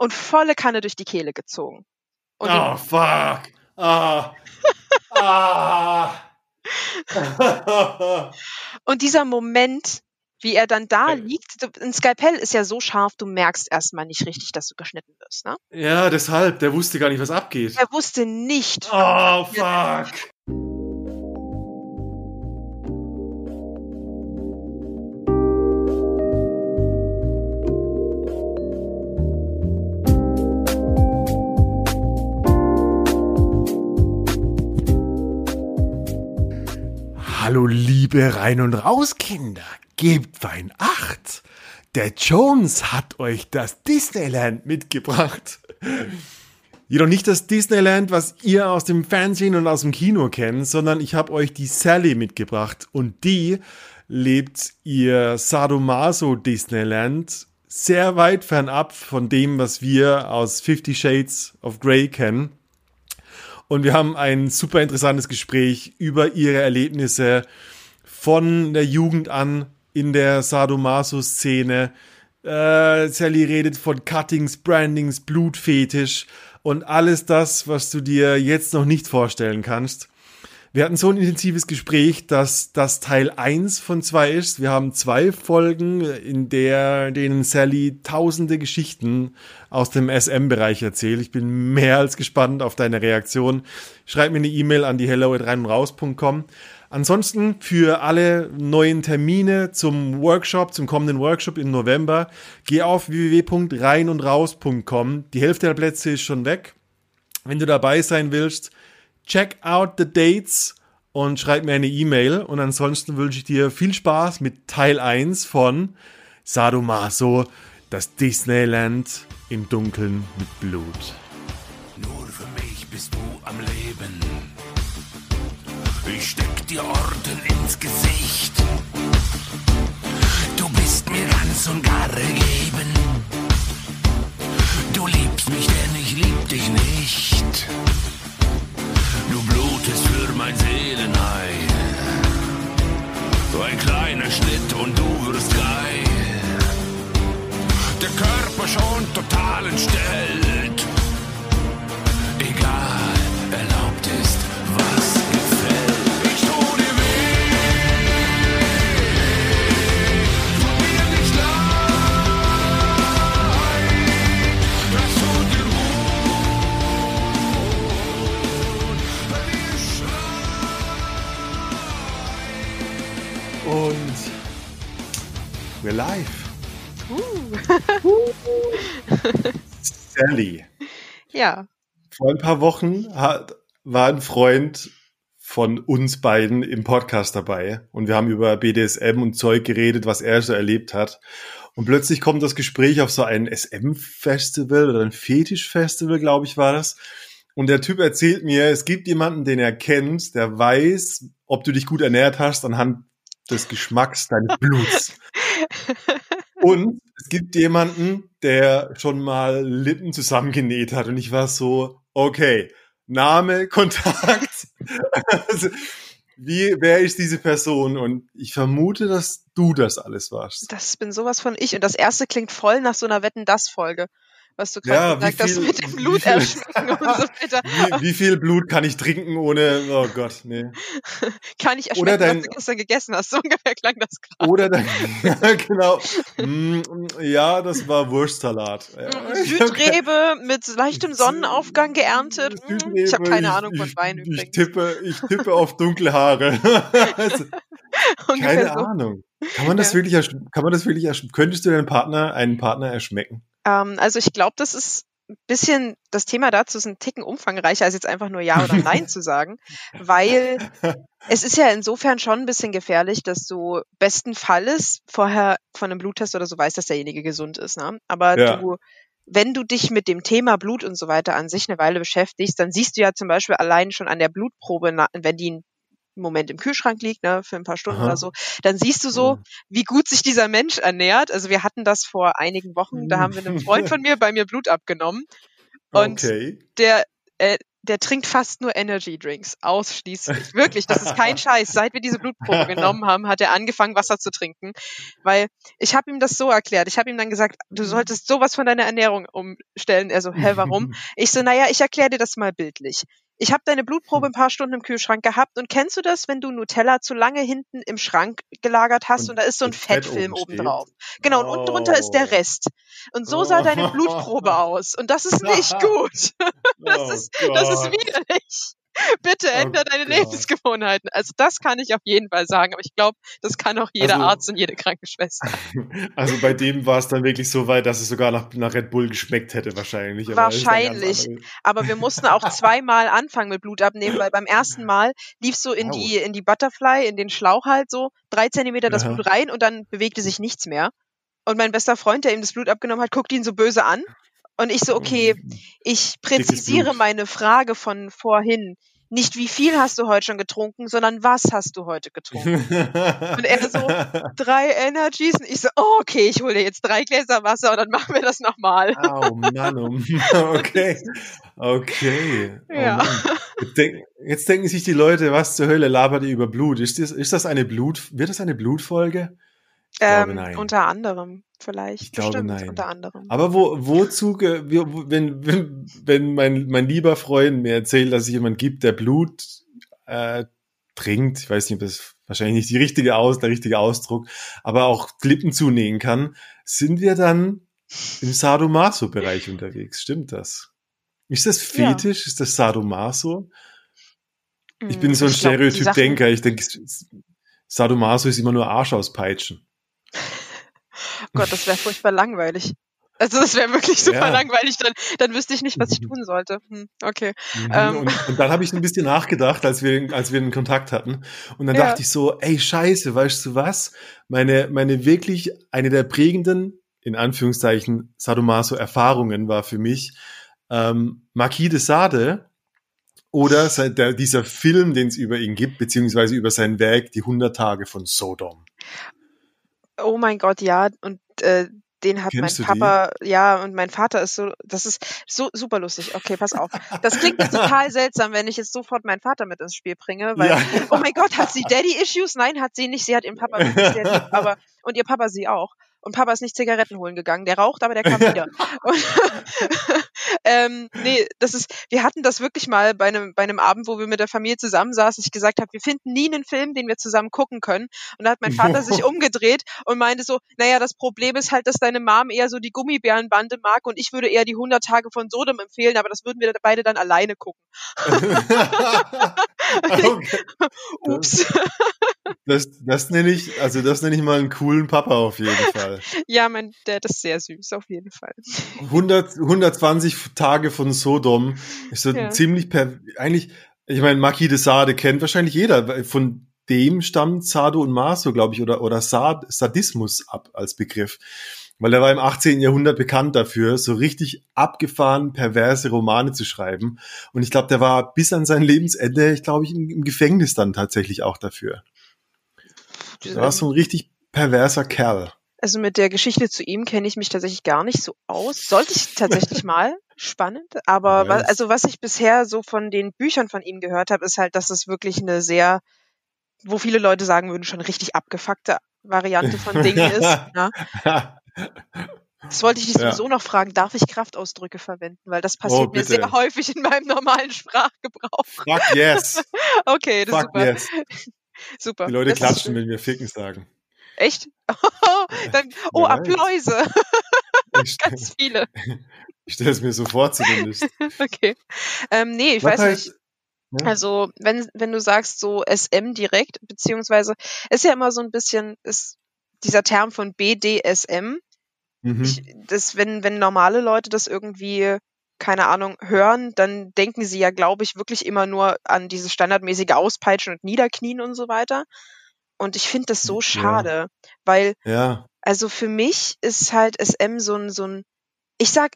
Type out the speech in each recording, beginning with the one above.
und volle Kanne durch die Kehle gezogen. Und oh, fuck. Ah. ah. und dieser Moment, wie er dann da liegt, ein Skalpell ist ja so scharf, du merkst erstmal nicht richtig, dass du geschnitten wirst, ne? Ja, deshalb, der wusste gar nicht, was abgeht. Er wusste nicht. Oh, fuck. Liebe Rein- und Rauskinder, gebt Wein acht. Der Jones hat euch das Disneyland mitgebracht. Jedoch nicht das Disneyland, was ihr aus dem Fernsehen und aus dem Kino kennt, sondern ich habe euch die Sally mitgebracht und die lebt ihr Sadomaso Disneyland sehr weit fernab von dem, was wir aus Fifty Shades of Grey kennen. Und wir haben ein super interessantes Gespräch über ihre Erlebnisse von der Jugend an in der Sadomaso-Szene. Äh, Sally redet von Cuttings, Brandings, Blutfetisch und alles das, was du dir jetzt noch nicht vorstellen kannst. Wir hatten so ein intensives Gespräch, dass das Teil 1 von 2 ist. Wir haben zwei Folgen, in der denen Sally tausende Geschichten aus dem SM-Bereich erzählt. Ich bin mehr als gespannt auf deine Reaktion. Schreib mir eine E-Mail an die hello@reinundraus.com. Ansonsten für alle neuen Termine zum Workshop, zum kommenden Workshop im November, geh auf www.reinundraus.com. Die Hälfte der Plätze ist schon weg. Wenn du dabei sein willst, check out the dates und schreib mir eine E-Mail. Und ansonsten wünsche ich dir viel Spaß mit Teil 1 von Sadomaso, das Disneyland im Dunkeln mit Blut. Nur für mich bist du am Leben. Ich steck dir Orden ins Gesicht. Du bist mir ganz und gar gegeben. Du liebst mich, denn ich lieb dich nicht. Du blutest für mein Seelenheil. So ein kleiner Schnitt und du wirst geil. Der Körper schon total entstellt. Live. Sally. Ja. Vor ein paar Wochen hat, war ein Freund von uns beiden im Podcast dabei und wir haben über BDSM und Zeug geredet, was er so erlebt hat. Und plötzlich kommt das Gespräch auf so ein SM-Festival oder ein Fetisch-Festival, glaube ich, war das. Und der Typ erzählt mir, es gibt jemanden, den er kennt, der weiß, ob du dich gut ernährt hast anhand des Geschmacks deines Bluts. Und es gibt jemanden, der schon mal Lippen zusammengenäht hat. Und ich war so, okay, Name, Kontakt. also, wie, wer ist diese Person? Und ich vermute, dass du das alles warst. Das bin sowas von ich. Und das erste klingt voll nach so einer Wetten-Das-Folge. Was du Ja, gerade wie gesagt hast, mit dem Blut viel- erschmecken und so weiter. Wie, wie viel Blut kann ich trinken ohne, oh Gott, nee. Kann ich Oder erschmecken, dein- was du gestern gegessen hast. So ungefähr klang das gerade. Oder dann, ja, genau. Mm, Ja, das war Wurstsalat. Ja. Südrebe mit leichtem Sonnenaufgang geerntet. Mm, Ich habe Südrebe, keine Ahnung von ich, Wein ich übrigens. tippe, ich tippe auf dunkle Haare. also, keine so. Ahnung. Kann man das Ja. wirklich, kann man das wirklich, könntest du deinen Partner, einen Partner erschmecken? Ähm, also ich glaube, das ist ein bisschen, das Thema dazu ist ein Ticken umfangreicher, als jetzt einfach nur Ja oder Nein zu sagen, weil es ist ja insofern schon ein bisschen gefährlich, dass du besten Falles vorher von einem Bluttest oder so weißt, dass derjenige gesund ist. Ne? Aber Ja. du, wenn du dich mit dem Thema Blut und so weiter an sich eine Weile beschäftigst, dann siehst du ja zum Beispiel allein schon an der Blutprobe, wenn die einen Moment im Kühlschrank liegt, ne, für ein paar Stunden Aha. oder so, dann siehst du so, wie gut sich dieser Mensch ernährt. Also wir hatten das vor einigen Wochen, da haben wir einem Freund von mir bei mir Blut abgenommen. Und okay. der, äh, der trinkt fast nur Energy Drinks, ausschließlich. Wirklich, das ist kein Scheiß. Seit wir diese Blutprobe genommen haben, hat er angefangen, Wasser zu trinken. Weil ich habe ihm das so erklärt. Ich habe ihm dann gesagt, du solltest sowas von deiner Ernährung umstellen. Er so, hä, warum? Ich so, naja, ich erkläre dir das mal bildlich. Ich habe deine Blutprobe ein paar Stunden im Kühlschrank gehabt und kennst du das, wenn du Nutella zu lange hinten im Schrank gelagert hast und, und da ist so ein Fettfilm oben drauf. Genau, und unten drunter ist der oh. Rest. Und so sah deine Blutprobe aus. Und das ist nicht gut. Das oh ist, das ist widerlich. Bitte oh ändere deine Gott. Lebensgewohnheiten. Also das kann ich auf jeden Fall sagen, aber ich glaube, das kann auch jeder also, Arzt und jede Krankenschwester. Also bei dem war es dann wirklich so weit, dass es sogar nach, nach Red Bull geschmeckt hätte wahrscheinlich. Aber wahrscheinlich. Aber wir mussten auch zweimal anfangen mit Blut abnehmen, weil beim ersten Mal lief so in die in die Butterfly, in den Schlauch halt so drei Zentimeter das Aha. Blut rein und dann bewegte sich nichts mehr. Und mein bester Freund, der ihm das Blut abgenommen hat, guckt ihn so böse an. Und ich so, okay, ich präzisiere meine Frage von vorhin nicht wie viel hast du heute schon getrunken, sondern was hast du heute getrunken? und er so, drei Energies. Und ich so, oh, okay, ich hole dir jetzt drei Gläser Wasser und dann machen wir das nochmal. oh Mann, oh Mann, okay. Okay. Oh ja. Jetzt, denk, jetzt, denken sich die Leute, was zur Hölle labert ihr über Blut? Ist das, ist das eine Blut, wird das eine Blutfolge? Ähm, nein. Unter anderem vielleicht. Ich glaube Bestimmt, nein. Unter anderem. Aber wo, wozu, wenn, wenn, wenn mein, mein lieber Freund mir erzählt, dass es jemand gibt, der Blut äh, trinkt, ich weiß nicht, ob das wahrscheinlich nicht die richtige Aus, der richtige Ausdruck, aber auch Klippen zunähen kann, sind wir dann im Sadomaso-Bereich unterwegs. Stimmt das? Ist das Fetisch? Ja. Ist das Sadomaso? Ich bin hm, so ein Stereotyp-Denker. Ich denke, Sadomaso ist immer nur Arsch auspeitschen. Gott, das wäre furchtbar langweilig. Also das wäre wirklich super ja. langweilig, dann, dann wüsste ich nicht, was ich mhm. tun sollte. Hm, okay. Mhm. Ähm. Und, und, dann habe ich ein bisschen nachgedacht, als wir, als wir einen Kontakt hatten. Und dann ja. dachte ich so, ey, scheiße, weißt du was? Meine, meine wirklich, eine der prägenden, in Anführungszeichen, Sadomaso-Erfahrungen war für mich ähm, Marquis de Sade oder der, dieser Film, den es über ihn gibt, beziehungsweise über sein Werk, die 100 Tage von Sodom. Oh mein Gott, ja. Und äh, den hat Kennst mein Papa, ja, und mein Vater ist so, das ist so super lustig. Okay, pass auf. Das klingt total seltsam, wenn ich jetzt sofort meinen Vater mit ins Spiel bringe, weil, ja. oh mein Gott, hat sie Daddy-Issues? Nein, hat sie nicht. Sie hat ihren Papa lieb, aber, und ihr Papa sie auch und Papa ist nicht Zigaretten holen gegangen. Der raucht, aber der kam wieder. Und, ähm, nee, das ist, wir hatten das wirklich mal bei einem, bei einem Abend, wo wir mit der Familie zusammensaßen, ich gesagt habe, wir finden nie einen Film, den wir zusammen gucken können. Und da hat mein Vater sich umgedreht und meinte so, naja, das Problem ist halt, dass deine Mom eher so die Gummibärenbande mag und ich würde eher die 100 Tage von Sodom empfehlen, aber das würden wir beide dann alleine gucken. Ups. Das, das nenne ich, also das nenne ich mal einen coolen Papa auf jeden Fall. Ja, mein Dad ist sehr süß, auf jeden Fall. 100, 120 Tage von Sodom ist so ja. ziemlich per, eigentlich, ich meine, Maki de Sade kennt wahrscheinlich jeder. Von dem stammt Sado und Maso, glaube ich, oder, oder Sad, Sadismus ab als Begriff. Weil er war im 18. Jahrhundert bekannt dafür, so richtig abgefahren, perverse Romane zu schreiben. Und ich glaube, der war bis an sein Lebensende, ich glaube, ich, im Gefängnis dann tatsächlich auch dafür. Du warst so ein richtig perverser Kerl. Also mit der Geschichte zu ihm kenne ich mich tatsächlich gar nicht so aus. Sollte ich tatsächlich mal. Spannend. Aber was, also was ich bisher so von den Büchern von ihm gehört habe, ist halt, dass es wirklich eine sehr, wo viele Leute sagen würden, schon richtig abgefuckte Variante von Dingen ist. Ne? Das wollte ich dich sowieso ja. noch fragen. Darf ich Kraftausdrücke verwenden? Weil das passiert oh, mir sehr häufig in meinem normalen Sprachgebrauch. Fuck yes. okay, das Fuck ist super. Yes. Super. Die Leute das klatschen, wenn wir Ficken sagen. Echt? Dann, oh, ja, Appläuse. Ganz viele. Ich stelle es mir so vor zumindest. okay. Ähm, nee, ich Was weiß heißt, nicht. Ja. Also, wenn, wenn du sagst so SM direkt, beziehungsweise ist ja immer so ein bisschen, ist dieser Term von BDSM, mhm. ich, das, wenn, wenn normale Leute das irgendwie keine Ahnung, hören, dann denken sie ja, glaube ich, wirklich immer nur an dieses standardmäßige Auspeitschen und Niederknien und so weiter. Und ich finde das so schade, ja. weil, ja. also für mich ist halt SM so ein, so ein, ich sag,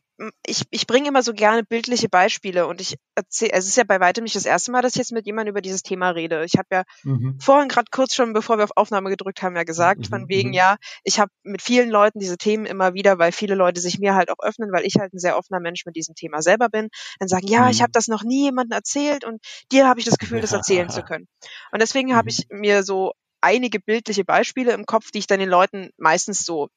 ich, ich bringe immer so gerne bildliche Beispiele und ich erzähle, es ist ja bei weitem nicht das erste Mal, dass ich jetzt mit jemandem über dieses Thema rede. Ich habe ja mhm. vorhin gerade kurz schon, bevor wir auf Aufnahme gedrückt haben, ja gesagt, mhm. von wegen, mhm. ja, ich habe mit vielen Leuten diese Themen immer wieder, weil viele Leute sich mir halt auch öffnen, weil ich halt ein sehr offener Mensch mit diesem Thema selber bin, dann sagen, ja, mhm. ich habe das noch nie jemandem erzählt und dir habe ich das Gefühl, das erzählen zu können. Und deswegen habe mhm. ich mir so einige bildliche Beispiele im Kopf, die ich dann den Leuten meistens so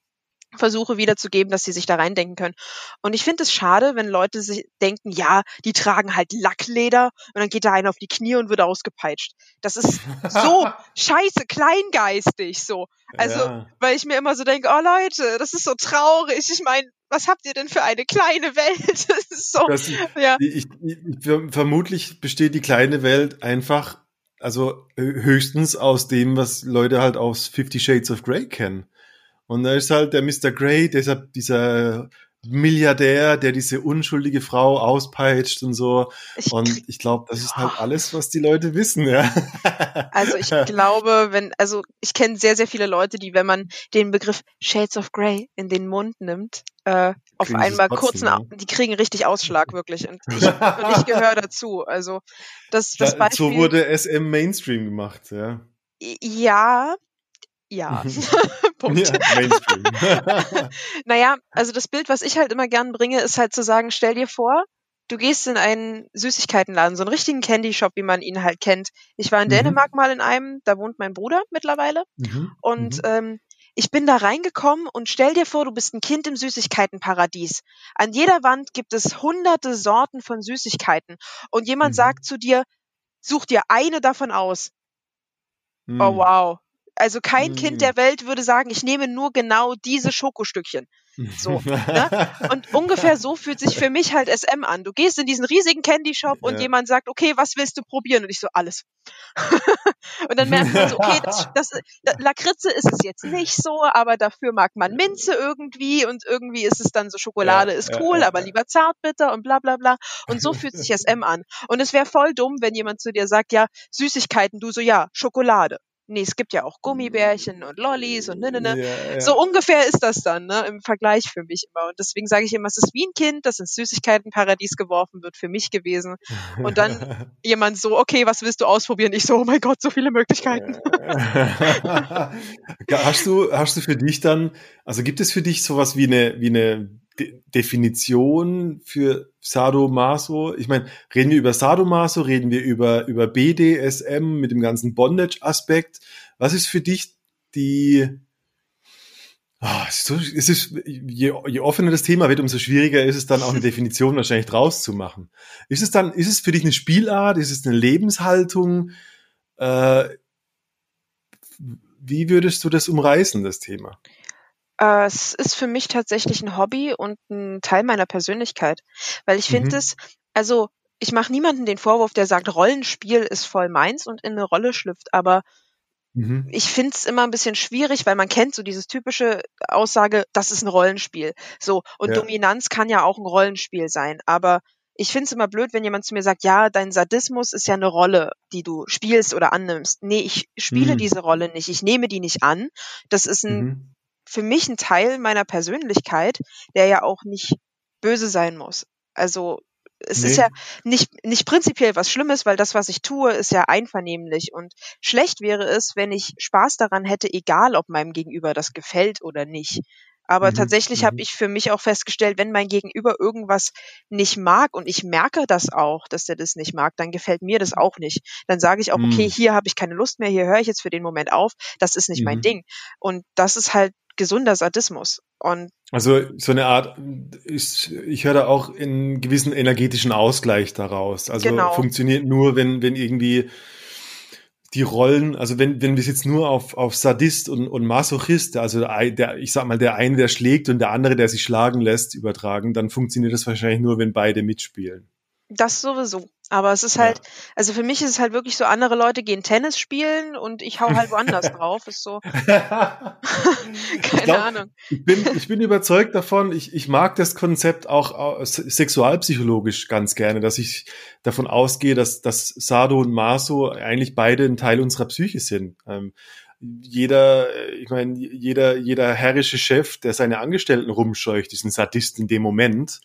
versuche wiederzugeben, dass sie sich da reindenken können. Und ich finde es schade, wenn Leute sich denken, ja, die tragen halt Lackleder und dann geht da einer auf die Knie und wird ausgepeitscht. Das ist so scheiße kleingeistig so. Also, ja. weil ich mir immer so denke, oh Leute, das ist so traurig. Ich meine, was habt ihr denn für eine kleine Welt? Das ist so, das, ja. Ich, ich, ich, vermutlich besteht die kleine Welt einfach, also höchstens aus dem, was Leute halt aus Fifty Shades of Grey kennen. Und da ist halt der Mr. Grey, deshalb dieser Milliardär, der diese unschuldige Frau auspeitscht und so. Ich, und ich glaube, das ist halt alles, was die Leute wissen, ja. Also ich glaube, wenn, also ich kenne sehr, sehr viele Leute, die, wenn man den Begriff Shades of Grey in den Mund nimmt, äh, auf einmal kurz, ja. die kriegen richtig Ausschlag, wirklich. Und ich, und ich gehöre dazu. Also das, das Beispiel. So wurde SM Mainstream gemacht, ja. Ja, ja. Punkt. Ja, naja, also das Bild, was ich halt immer gern bringe, ist halt zu sagen, stell dir vor, du gehst in einen Süßigkeitenladen, so einen richtigen Candy Shop, wie man ihn halt kennt. Ich war in mhm. Dänemark mal in einem, da wohnt mein Bruder mittlerweile. Mhm. Und mhm. Ähm, ich bin da reingekommen und stell dir vor, du bist ein Kind im Süßigkeitenparadies. An jeder Wand gibt es hunderte Sorten von Süßigkeiten. Und jemand mhm. sagt zu dir, such dir eine davon aus. Oh mhm. wow, also kein mhm. Kind der Welt würde sagen, ich nehme nur genau diese Schokostückchen. So. ne? Und ungefähr so fühlt sich für mich halt SM an. Du gehst in diesen riesigen Candy Shop und ja. jemand sagt, okay, was willst du probieren? Und ich so, alles. und dann merkt man so, okay, das, das, das, Lakritze ist es jetzt nicht so, aber dafür mag man Minze irgendwie und irgendwie ist es dann so, Schokolade ja, ist cool, ja, aber lieber zartbitter und bla bla bla. Und so fühlt sich SM an. Und es wäre voll dumm, wenn jemand zu dir sagt, ja, Süßigkeiten, du so, ja, Schokolade nee, es gibt ja auch Gummibärchen und Lollis und ne, ne, ne. Ja, ja. So ungefähr ist das dann, ne, im Vergleich für mich immer. Und deswegen sage ich immer, es ist wie ein Kind, das ins Süßigkeitenparadies geworfen wird, für mich gewesen. Und dann jemand so, okay, was willst du ausprobieren? Ich so, oh mein Gott, so viele Möglichkeiten. hast du, hast du für dich dann, also gibt es für dich sowas wie eine, wie eine De Definition für Sadomaso? Ich meine, reden wir über Sadomaso, reden wir über, über BDSM mit dem ganzen Bondage-Aspekt. Was ist für dich die, oh, es ist, je, je offener das Thema wird, umso schwieriger ist es dann auch eine Definition wahrscheinlich draus zu machen. Ist es dann, ist es für dich eine Spielart? Ist es eine Lebenshaltung? Äh, wie würdest du das umreißen, das Thema? Äh, es ist für mich tatsächlich ein Hobby und ein Teil meiner Persönlichkeit, weil ich finde mhm. es, also ich mache niemanden den Vorwurf, der sagt, Rollenspiel ist voll meins und in eine Rolle schlüpft, aber mhm. ich finde es immer ein bisschen schwierig, weil man kennt so dieses typische Aussage, das ist ein Rollenspiel. So, und ja. Dominanz kann ja auch ein Rollenspiel sein, aber ich finde es immer blöd, wenn jemand zu mir sagt, ja, dein Sadismus ist ja eine Rolle, die du spielst oder annimmst. Nee, ich spiele mhm. diese Rolle nicht, ich nehme die nicht an. Das ist ein mhm für mich ein Teil meiner Persönlichkeit, der ja auch nicht böse sein muss. Also es nee. ist ja nicht, nicht prinzipiell was Schlimmes, weil das, was ich tue, ist ja einvernehmlich. Und schlecht wäre es, wenn ich Spaß daran hätte, egal ob meinem Gegenüber das gefällt oder nicht. Aber mhm. tatsächlich mhm. habe ich für mich auch festgestellt, wenn mein Gegenüber irgendwas nicht mag und ich merke das auch, dass der das nicht mag, dann gefällt mir das auch nicht. Dann sage ich auch, mhm. okay, hier habe ich keine Lust mehr, hier höre ich jetzt für den Moment auf, das ist nicht mein mhm. Ding. Und das ist halt gesunder Sadismus. Und also so eine Art, ist, ich höre da auch einen gewissen energetischen Ausgleich daraus. Also genau. funktioniert nur, wenn, wenn irgendwie die Rollen, also wenn, wenn wir es jetzt nur auf, auf Sadist und, und Masochist, also der, der, ich sag mal, der eine, der schlägt und der andere, der sich schlagen lässt, übertragen, dann funktioniert das wahrscheinlich nur, wenn beide mitspielen. Das sowieso. Aber es ist halt, ja. also für mich ist es halt wirklich so, andere Leute gehen Tennis spielen und ich hau halt woanders drauf. Ist so. Keine glaub, Ahnung. Ich bin, ich bin überzeugt davon, ich, ich mag das Konzept auch sexualpsychologisch ganz gerne, dass ich davon ausgehe, dass, dass Sado und Maso eigentlich beide ein Teil unserer Psyche sind. Ähm, jeder, äh, ich meine, jeder, jeder herrische Chef, der seine Angestellten rumscheucht, ist ein Sadist in dem Moment.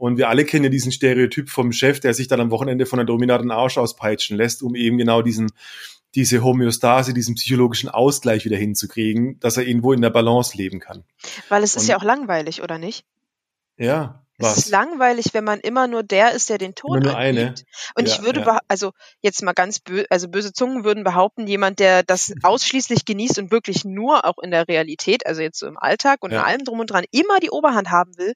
Und wir alle kennen ja diesen Stereotyp vom Chef, der sich dann am Wochenende von der dominanten Arsch auspeitschen lässt, um eben genau diesen, diese Homöostase, diesen psychologischen Ausgleich wieder hinzukriegen, dass er irgendwo in der Balance leben kann. Weil es ist Und, ja auch langweilig, oder nicht? Ja. Was? Es ist langweilig, wenn man immer nur der ist, der den Ton nur eine. Und ja, ich würde, ja. also jetzt mal ganz böse, also böse Zungen würden behaupten, jemand, der das ausschließlich genießt und wirklich nur auch in der Realität, also jetzt so im Alltag und ja. in allem drum und dran, immer die Oberhand haben will,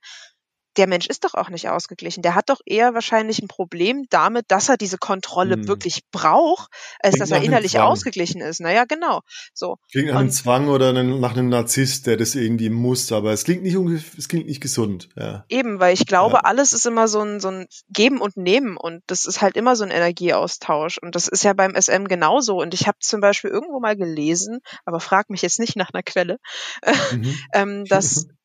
der Mensch ist doch auch nicht ausgeglichen. Der hat doch eher wahrscheinlich ein Problem damit, dass er diese Kontrolle hm. wirklich braucht, als Klingt dass er innerlich ausgeglichen ist. Naja, genau. So. Klingt nach einem Zwang oder nach einem Narzisst, der das irgendwie muss, aber es klingt nicht, es klingt nicht gesund. Ja. Eben, weil ich glaube, ja. alles ist immer so ein, so ein Geben und Nehmen und das ist halt immer so ein Energieaustausch und das ist ja beim SM genauso und ich habe zum Beispiel irgendwo mal gelesen, aber frag mich jetzt nicht nach einer Quelle, mhm. ähm, dass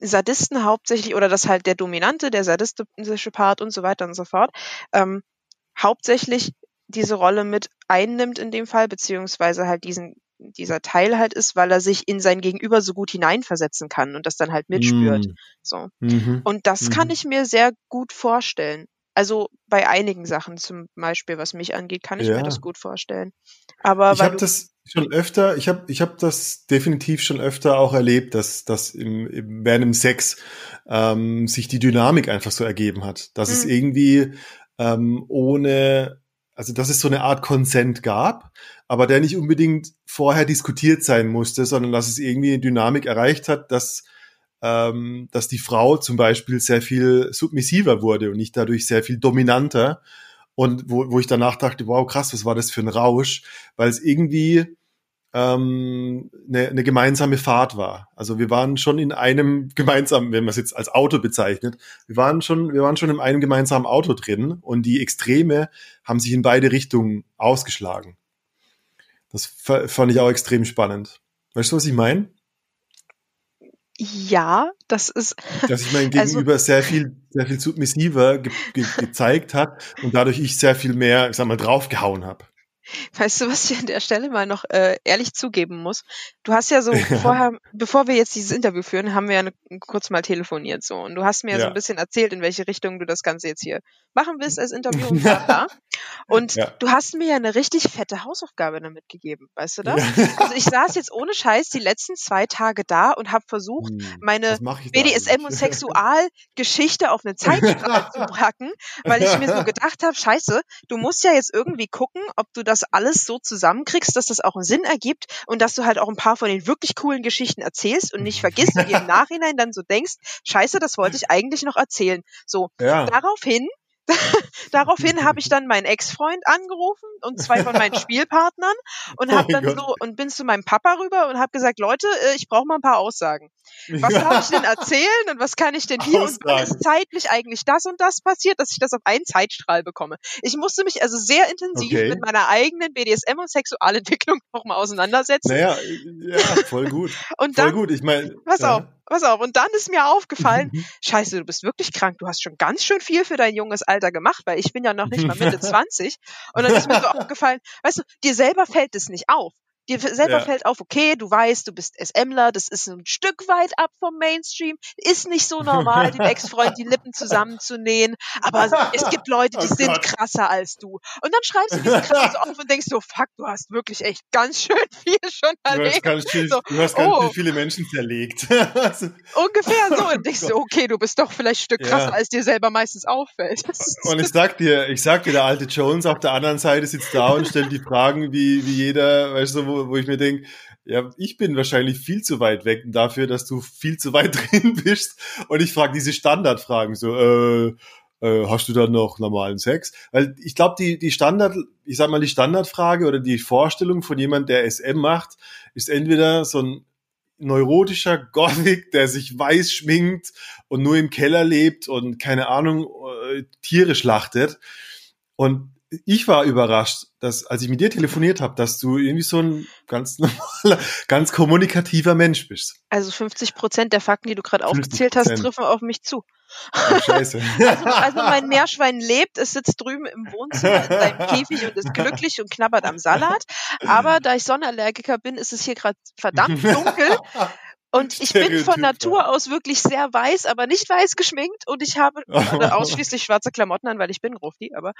Sadisten hauptsächlich oder dass halt der dominante, der sadistische Part und so weiter und so fort, ähm, hauptsächlich diese Rolle mit einnimmt in dem Fall, beziehungsweise halt diesen dieser Teil halt ist, weil er sich in sein Gegenüber so gut hineinversetzen kann und das dann halt mitspürt. Mm. So. Mhm. Und das mhm. kann ich mir sehr gut vorstellen. Also bei einigen Sachen zum Beispiel, was mich angeht, kann ich ja. mir das gut vorstellen. Aber ich habe das schon öfter, ich habe ich hab das definitiv schon öfter auch erlebt, dass, dass im, im, während dem Sex ähm, sich die Dynamik einfach so ergeben hat. Dass mhm. es irgendwie ähm, ohne, also dass es so eine Art Konsent gab, aber der nicht unbedingt vorher diskutiert sein musste, sondern dass es irgendwie eine Dynamik erreicht hat, dass ähm, dass die Frau zum Beispiel sehr viel submissiver wurde und nicht dadurch sehr viel dominanter. Und wo, wo ich danach dachte, wow, krass, was war das für ein Rausch? Weil es irgendwie ähm, eine, eine gemeinsame Fahrt war. Also wir waren schon in einem gemeinsamen, wenn man es jetzt als Auto bezeichnet, wir waren schon, wir waren schon in einem gemeinsamen Auto drin und die Extreme haben sich in beide Richtungen ausgeschlagen. Das fand ich auch extrem spannend. Weißt du, was ich meine? Ja, das ist. Dass ich mein also Gegenüber also, sehr viel, sehr viel submissiver ge ge gezeigt hat und dadurch ich sehr viel mehr, ich sag mal, draufgehauen habe. Weißt du, was ich an der Stelle mal noch äh, ehrlich zugeben muss? Du hast ja so vorher, bevor wir jetzt dieses Interview führen, haben wir ja ne, kurz mal telefoniert so und du hast mir ja. so ein bisschen erzählt, in welche Richtung du das Ganze jetzt hier machen willst als Interview und bla Und ja. du hast mir ja eine richtig fette Hausaufgabe damit gegeben, weißt du das? Ja. Also ich saß jetzt ohne Scheiß die letzten zwei Tage da und habe versucht, hm, meine BDSM und Sexualgeschichte auf eine Zeitstrahl zu packen, weil ich mir so gedacht habe, Scheiße, du musst ja jetzt irgendwie gucken, ob du das alles so zusammenkriegst, dass das auch einen Sinn ergibt und dass du halt auch ein paar von den wirklich coolen Geschichten erzählst und nicht vergisst und im Nachhinein dann so denkst, Scheiße, das wollte ich eigentlich noch erzählen. So, ja. daraufhin Daraufhin habe ich dann meinen Ex-Freund angerufen und zwei von meinen Spielpartnern und habe oh dann Gott. so und bin zu meinem Papa rüber und habe gesagt, Leute, äh, ich brauche mal ein paar Aussagen. Was darf ich denn erzählen und was kann ich denn hier Aussagen. und wann ist zeitlich eigentlich das und das passiert, dass ich das auf einen Zeitstrahl bekomme. Ich musste mich also sehr intensiv okay. mit meiner eigenen BDSM und Sexualentwicklung nochmal auseinandersetzen. Naja, ja, voll gut. und dann, voll gut. Ich meine, pass ja. auf, pass auf. Und dann ist mir aufgefallen, scheiße, du bist wirklich krank. Du hast schon ganz schön viel für dein junges Alter gemacht, weil ich bin ja noch nicht mal Mitte 20. Und dann ist mir so aufgefallen, weißt du, dir selber fällt es nicht auf. Dir selber ja. fällt auf, okay, du weißt, du bist SMler, das ist ein Stück weit ab vom Mainstream, ist nicht so normal, dem Ex-Freund die Lippen zusammenzunähen, aber es gibt Leute, die oh sind Gott. krasser als du. Und dann schreibst du diese Kram so auf und denkst so, fuck, du hast wirklich echt ganz schön viel schon erlebt. Du hast ganz, viel, so, du hast ganz oh. viele Menschen zerlegt. Ungefähr so. Und denkst du, okay, du bist doch vielleicht ein Stück krasser, ja. als dir selber meistens auffällt. Und ich sag dir, ich sag dir, der alte Jones auf der anderen Seite sitzt da und stellt die Fragen, wie, wie jeder, weißt du, wo wo, ich mir denke, ja, ich bin wahrscheinlich viel zu weit weg dafür, dass du viel zu weit drin bist. Und ich frage diese Standardfragen so, äh, äh, hast du dann noch normalen Sex? Weil ich glaube, die, die Standard, ich sag mal, die Standardfrage oder die Vorstellung von jemand, der SM macht, ist entweder so ein neurotischer Gothic, der sich weiß schminkt und nur im Keller lebt und keine Ahnung, äh, Tiere schlachtet. Und ich war überrascht, dass, als ich mit dir telefoniert habe, dass du irgendwie so ein ganz normaler, ganz kommunikativer Mensch bist. Also 50 Prozent der Fakten, die du gerade aufgezählt hast, treffen auf mich zu. Oh, scheiße. Also, also mein Meerschwein lebt, es sitzt drüben im Wohnzimmer in seinem Käfig und ist glücklich und knabbert am Salat. Aber da ich Sonnenallergiker bin, ist es hier gerade verdammt dunkel. Und ich bin von Natur aus wirklich sehr weiß, aber nicht weiß geschminkt und ich habe ausschließlich schwarze Klamotten an, weil ich bin Grufti, aber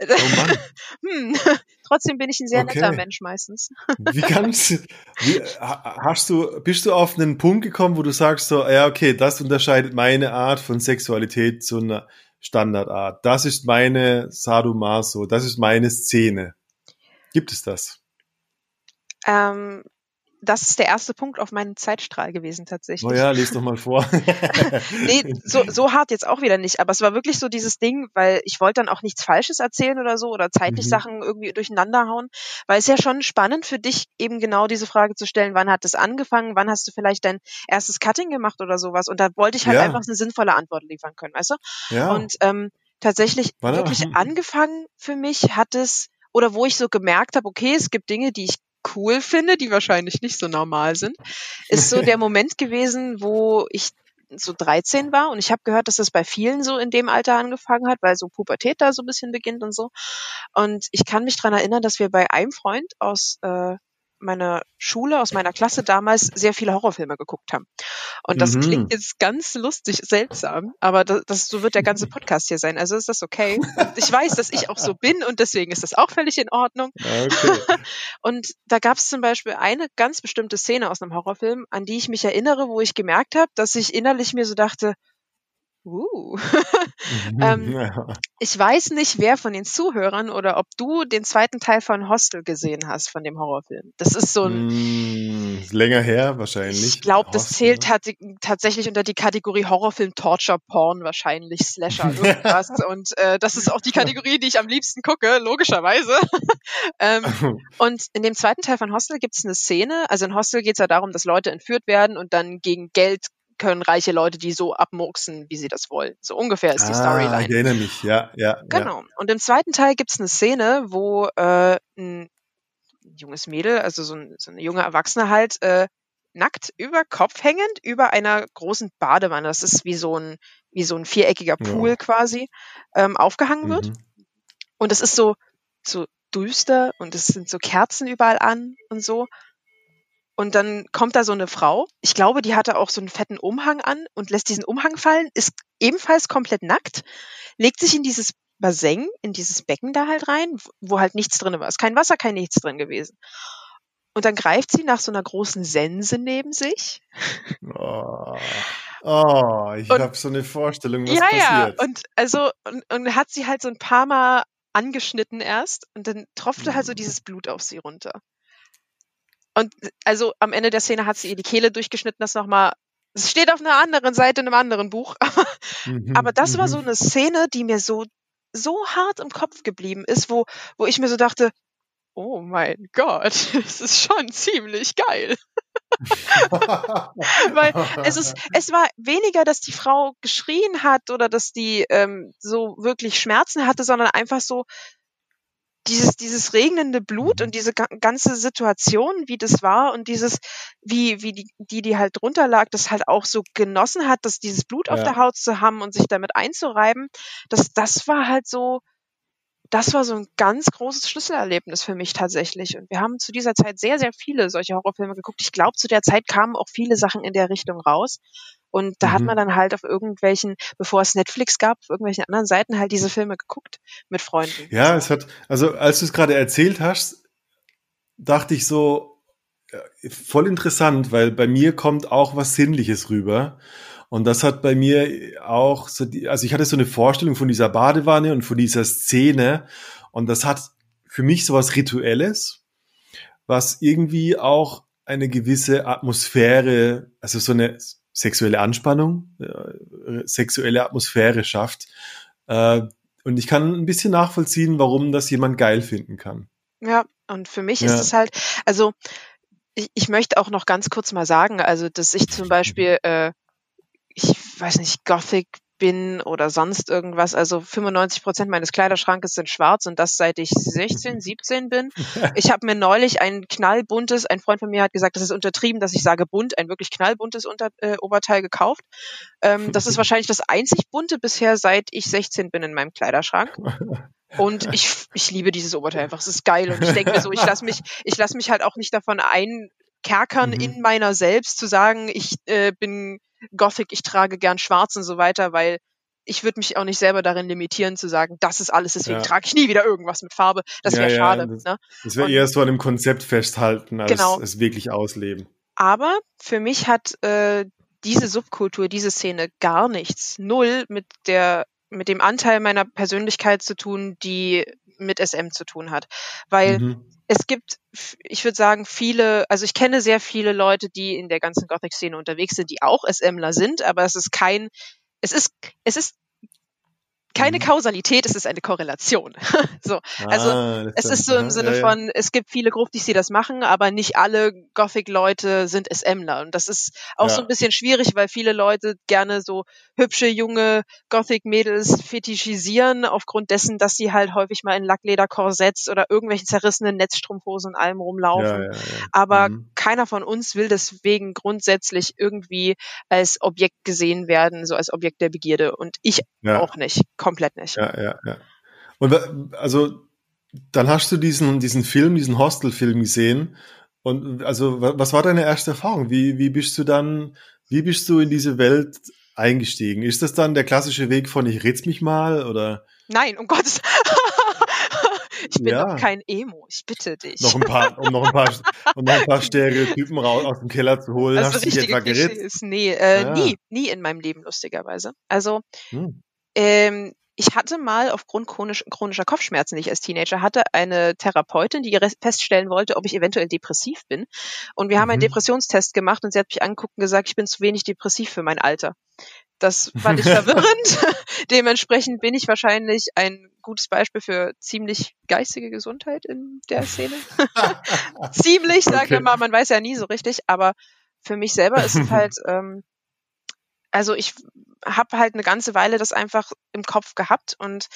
Oh hm, trotzdem bin ich ein sehr netter Okay. Mensch meistens. Wie kannst wie, ha- hast du, bist du auf einen Punkt gekommen, wo du sagst so, ja, okay, das unterscheidet meine Art von Sexualität zu einer Standardart. Das ist meine Sadomaso, das ist meine Szene. Gibt es das? Ähm, das ist der erste Punkt auf meinem Zeitstrahl gewesen tatsächlich. Oh ja, les doch mal vor. nee, so, so hart jetzt auch wieder nicht, aber es war wirklich so dieses Ding, weil ich wollte dann auch nichts Falsches erzählen oder so oder zeitlich Mhm. Sachen irgendwie durcheinander hauen, weil es ja schon spannend für dich eben genau diese Frage zu stellen, wann hat es angefangen, wann hast du vielleicht dein erstes Cutting gemacht oder sowas und da wollte ich halt Ja. einfach eine sinnvolle Antwort liefern können, weißt du? Ja. Und ähm, tatsächlich Warte. wirklich angefangen für mich hat es, oder wo ich so gemerkt habe, okay, es gibt Dinge, die ich cool finde, die wahrscheinlich nicht so normal sind, ist so der Moment gewesen, wo ich so 13 war und ich habe gehört, dass das bei vielen so in dem Alter angefangen hat, weil so Pubertät da so ein bisschen beginnt und so. Und ich kann mich dran erinnern, dass wir bei einem Freund aus äh, meiner Schule, aus meiner Klasse damals sehr viele Horrorfilme geguckt haben. Und das Mhm. klingt jetzt ganz lustig, seltsam, aber das, das so wird der ganze Podcast hier sein. Also ist das okay. Ich weiß, dass ich auch so bin und deswegen ist das auch völlig in Ordnung. okay. Und da gab es zum Beispiel eine ganz bestimmte Szene aus einem Horrorfilm, an die ich mich erinnere, wo ich gemerkt habe, dass ich innerlich mir so dachte, uh, Ähm, ja. ich weiß nicht, wer von den Zuhörern oder ob du den zweiten Teil von Hostel gesehen hast, von dem Horrorfilm. Das ist so ein, Mm, ist länger her wahrscheinlich. ich glaube, das zählt ne? tat tatsächlich unter die Kategorie Horrorfilm, Torture, Porn wahrscheinlich, Slasher, irgendwas. Und äh, das ist auch die Kategorie, die ich am liebsten gucke, logischerweise. ähm, und in dem zweiten Teil von Hostel gibt es eine Szene, also in Hostel geht es ja darum, dass Leute entführt werden und dann gegen Geld können reiche Leute die so abmurksen, wie sie das wollen. So ungefähr ist die ah, Storyline. ich erinnere mich, ja, ja. Ja. Genau. Und im zweiten Teil gibt's eine Szene, wo äh, ein junges Mädel, also so, ein, so eine junge Erwachsene halt, äh, nackt über Kopf hängend über einer großen Badewanne, das ist wie so ein, wie so ein viereckiger Ja. Pool quasi, ähm, aufgehangen wird. Mhm. Und es ist so, so düster und es sind so Kerzen überall an und so. Und dann kommt da so eine Frau. Ich glaube, die hatte auch so einen fetten Umhang an und lässt diesen Umhang fallen, ist ebenfalls komplett nackt, legt sich in dieses Bassin, in dieses Becken da halt rein, wo halt nichts drin war. Ist kein Wasser, kein nichts drin gewesen. Und dann greift sie nach so einer großen Sense neben sich. Oh, oh ich habe so eine Vorstellung, was ja, ja. passiert. Und also, und, und hat sie halt so ein paar Mal angeschnitten erst und dann tropfte halt so Mhm. dieses Blut auf sie runter. Und also am Ende der Szene hat sie ihr die Kehle durchgeschnitten, das nochmal. Es steht auf einer anderen Seite in einem anderen Buch. Mhm, Aber das war mhm. so eine Szene, die mir so, so hart im Kopf geblieben ist, wo, wo ich mir so dachte, oh mein Gott, das ist schon ziemlich geil. Weil es ist, es war weniger, dass die Frau geschrien hat oder dass die ähm, so wirklich Schmerzen hatte, sondern einfach so dieses, dieses regnende Blut Mhm. und diese ga ganze Situation, wie das war und dieses, wie, wie die, die, die halt drunter lag, das halt auch so genossen hat, dass dieses Blut auf Ja. der Haut zu haben und sich damit einzureiben, das, das war halt so, das war so ein ganz großes Schlüsselerlebnis für mich tatsächlich. Und wir haben zu dieser Zeit sehr, sehr viele solche Horrorfilme geguckt. Ich glaube, zu der Zeit kamen auch viele Sachen in der Richtung raus. Und da hat Mhm. man dann halt auf irgendwelchen, bevor es Netflix gab, auf irgendwelchen anderen Seiten halt diese Filme geguckt mit Freunden. Ja, es hat, also als du es gerade erzählt hast, dachte ich so, voll interessant, weil bei mir kommt auch was Sinnliches rüber. Und das hat bei mir auch so die, also ich hatte so eine Vorstellung von dieser Badewanne und von dieser Szene. Und das hat für mich so was Rituelles, was irgendwie auch eine gewisse Atmosphäre, also so eine sexuelle Anspannung, äh, sexuelle Atmosphäre schafft. Äh, und ich kann ein bisschen nachvollziehen, warum das jemand geil finden kann. Ja, und für mich Ja. ist es halt, also ich, ich möchte auch noch ganz kurz mal sagen, also dass ich zum Beispiel, äh, ich weiß nicht, Gothic bin oder sonst irgendwas. Also 95 Prozent meines Kleiderschrankes sind schwarz und das seit ich 16, 17 bin. Ich habe mir neulich ein knallbuntes, ein Freund von mir hat gesagt, das ist untertrieben, dass ich sage bunt, ein wirklich knallbuntes Unter äh, Oberteil gekauft. Ähm, das ist wahrscheinlich das einzig bunte bisher, seit ich 16 bin in meinem Kleiderschrank. Und ich, ich liebe dieses Oberteil einfach. Es ist geil. Und ich denke mir so, ich lasse mich, ich lasse mich halt auch nicht davon einkerkern mhm. in meiner selbst zu sagen, ich äh, bin Gothic, ich trage gern schwarz und so weiter, weil ich würde mich auch nicht selber darin limitieren zu sagen, das ist alles, deswegen ja. trage ich nie wieder irgendwas mit Farbe. Das wäre ja, schade. das, ne? das wäre eher so an dem Konzept festhalten, als genau. es wirklich ausleben. Aber für mich hat äh, diese Subkultur, diese Szene gar nichts, null mit der mit dem Anteil meiner Persönlichkeit zu tun, die mit SM zu tun hat. Weil mhm es gibt, ich würde sagen, viele, also ich kenne sehr viele Leute, die in der ganzen Gothic-Szene unterwegs sind, die auch SMler sind, aber es ist kein, es ist, es ist keine mhm. Kausalität, es ist eine Korrelation. so, also ah, es ist so im Sinne ja, ja. von, es gibt viele Gruftis, die das machen, aber nicht alle Gothic-Leute sind SMler. Und das ist auch ja. so ein bisschen schwierig, weil viele Leute gerne so hübsche, junge Gothic-Mädels fetischisieren, aufgrund dessen, dass sie halt häufig mal in Lackleder-Korsetts oder irgendwelchen zerrissenen Netzstrumpfhosen und allem rumlaufen. Aber mhm. keiner von uns will deswegen grundsätzlich irgendwie als Objekt gesehen werden, so als Objekt der Begierde. Und ich auch nicht komplett nicht. Ja, ja, ja. Und also dann hast du diesen, diesen Film, diesen Hostel-Film gesehen. Und also, was war deine erste Erfahrung? Wie, wie bist du dann, wie bist du in diese Welt eingestiegen? Ist das dann der klassische Weg von ich ritz mich mal oder? Nein, um Gottes Ich bin ja. doch kein Emo, ich bitte dich. Noch ein paar, um noch ein paar, um noch ein paar Stereotypen raus aus dem Keller zu holen. Also Hast du dich etwa geritzt? Nee, äh, ja. nie, nie in meinem Leben, lustigerweise. Also, hm. Ähm, ich hatte mal aufgrund chronisch, chronischer Kopfschmerzen, die ich als Teenager hatte, eine Therapeutin, die feststellen wollte, ob ich eventuell depressiv bin. Und wir haben einen mhm. Depressionstest gemacht und sie hat mich angeguckt und gesagt, ich bin zu wenig depressiv für mein Alter. Das fand ich verwirrend. Dementsprechend bin ich wahrscheinlich ein gutes Beispiel für ziemlich geistige Gesundheit in der Szene. ziemlich, sagen okay. wir mal, man weiß ja nie so richtig, aber für mich selber ist es halt, ähm, also ich habe halt eine ganze Weile das einfach im Kopf gehabt und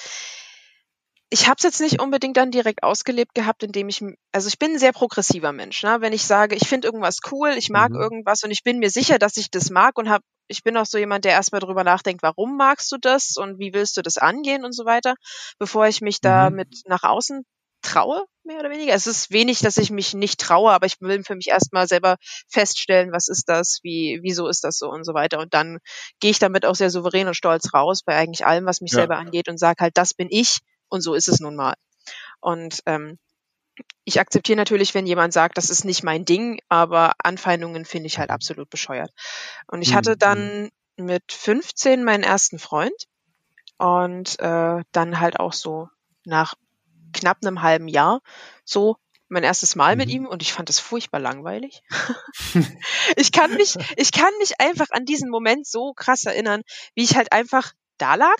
ich habe es jetzt nicht unbedingt dann direkt ausgelebt gehabt, indem ich, also ich bin ein sehr progressiver Mensch. Ne? Wenn ich sage, ich finde irgendwas cool, ich mag mhm. irgendwas und ich bin mir sicher, dass ich das mag und habe, ich bin auch so jemand, der erstmal drüber nachdenkt, warum magst du das und wie willst du das angehen und so weiter, bevor ich mich da mhm. mit nach außen traue, mehr oder weniger. Es ist wenig, dass ich mich nicht traue, aber ich will für mich erstmal selber feststellen, was ist das, wie, wieso ist das so und so weiter. Und dann gehe ich damit auch sehr souverän und stolz raus bei eigentlich allem, was mich ja. selber angeht und sage halt, das bin ich und so ist es nun mal. Und ähm, ich akzeptiere natürlich, wenn jemand sagt, das ist nicht mein Ding, aber Anfeindungen finde ich halt absolut bescheuert. Und ich hatte mhm. dann mit 15 meinen ersten Freund und äh, dann halt auch so nach knapp einem halben Jahr so mein erstes Mal mhm. mit ihm und ich fand das furchtbar langweilig. ich kann mich, ich kann mich einfach an diesen Moment so krass erinnern, wie ich halt einfach da lag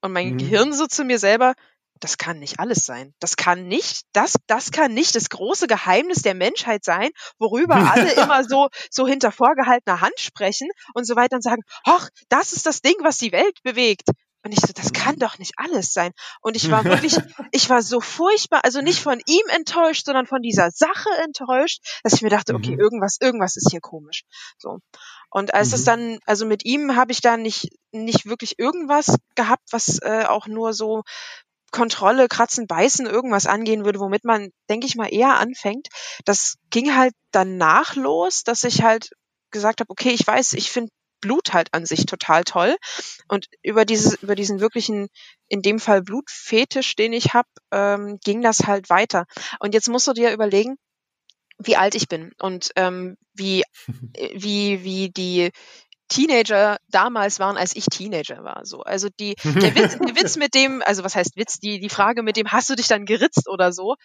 und mein mhm. Gehirn so zu mir selber, das kann nicht alles sein. Das kann nicht, das, das kann nicht das große Geheimnis der Menschheit sein, worüber alle immer so, so hinter vorgehaltener Hand sprechen und so weiter und sagen, ach, das ist das Ding, was die Welt bewegt. Und ich so, das kann mhm. doch nicht alles sein. Und ich war wirklich, ich war so furchtbar, also nicht von ihm enttäuscht, sondern von dieser Sache enttäuscht, dass ich mir dachte, okay, mhm. irgendwas, irgendwas ist hier komisch. So. Und als es mhm. dann, also mit ihm habe ich da nicht, nicht wirklich irgendwas gehabt, was äh, auch nur so Kontrolle, Kratzen, Beißen, irgendwas angehen würde, womit man, denke ich mal, eher anfängt. Das ging halt danach los, dass ich halt gesagt habe, okay, ich weiß, ich finde Blut halt an sich total toll. Und über dieses, über diesen wirklichen, in dem Fall Blutfetisch, den ich habe, ähm, ging das halt weiter. Und jetzt musst du dir überlegen, wie alt ich bin und ähm, wie, wie, wie die Teenager damals waren, als ich Teenager war. So, also die, der Witz, der Witz mit dem, also was heißt Witz, die, die Frage mit dem, hast du dich dann geritzt oder so,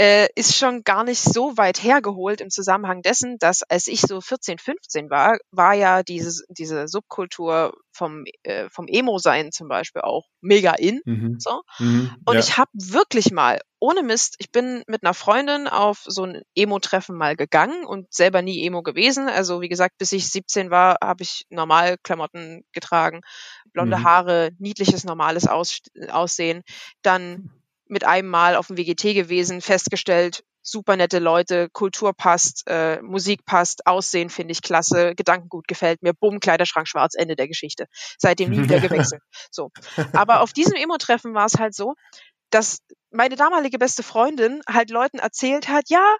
äh, ist schon gar nicht so weit hergeholt im Zusammenhang dessen, dass als ich so 14, 15 war, war ja diese, diese Subkultur vom, äh, vom Emo-Sein zum Beispiel auch mega in. Mhm. So. Mhm. Und ja. ich habe wirklich mal, ohne Mist, ich bin mit einer Freundin auf so ein Emo-Treffen mal gegangen und selber nie Emo gewesen. Also wie gesagt, bis ich 17 war, habe ich normal Klamotten getragen, blonde Mhm. Haare, niedliches, normales Aus Aussehen. Dann mit einem Mal auf dem WGT gewesen, festgestellt, super nette Leute, Kultur passt, äh, Musik passt, Aussehen finde ich klasse, Gedankengut gefällt mir, bumm, Kleiderschrank schwarz, Ende der Geschichte. Seitdem nie wieder gewechselt. So. Aber auf diesem Emo-Treffen war es halt so, dass meine damalige beste Freundin halt Leuten erzählt hat, ja,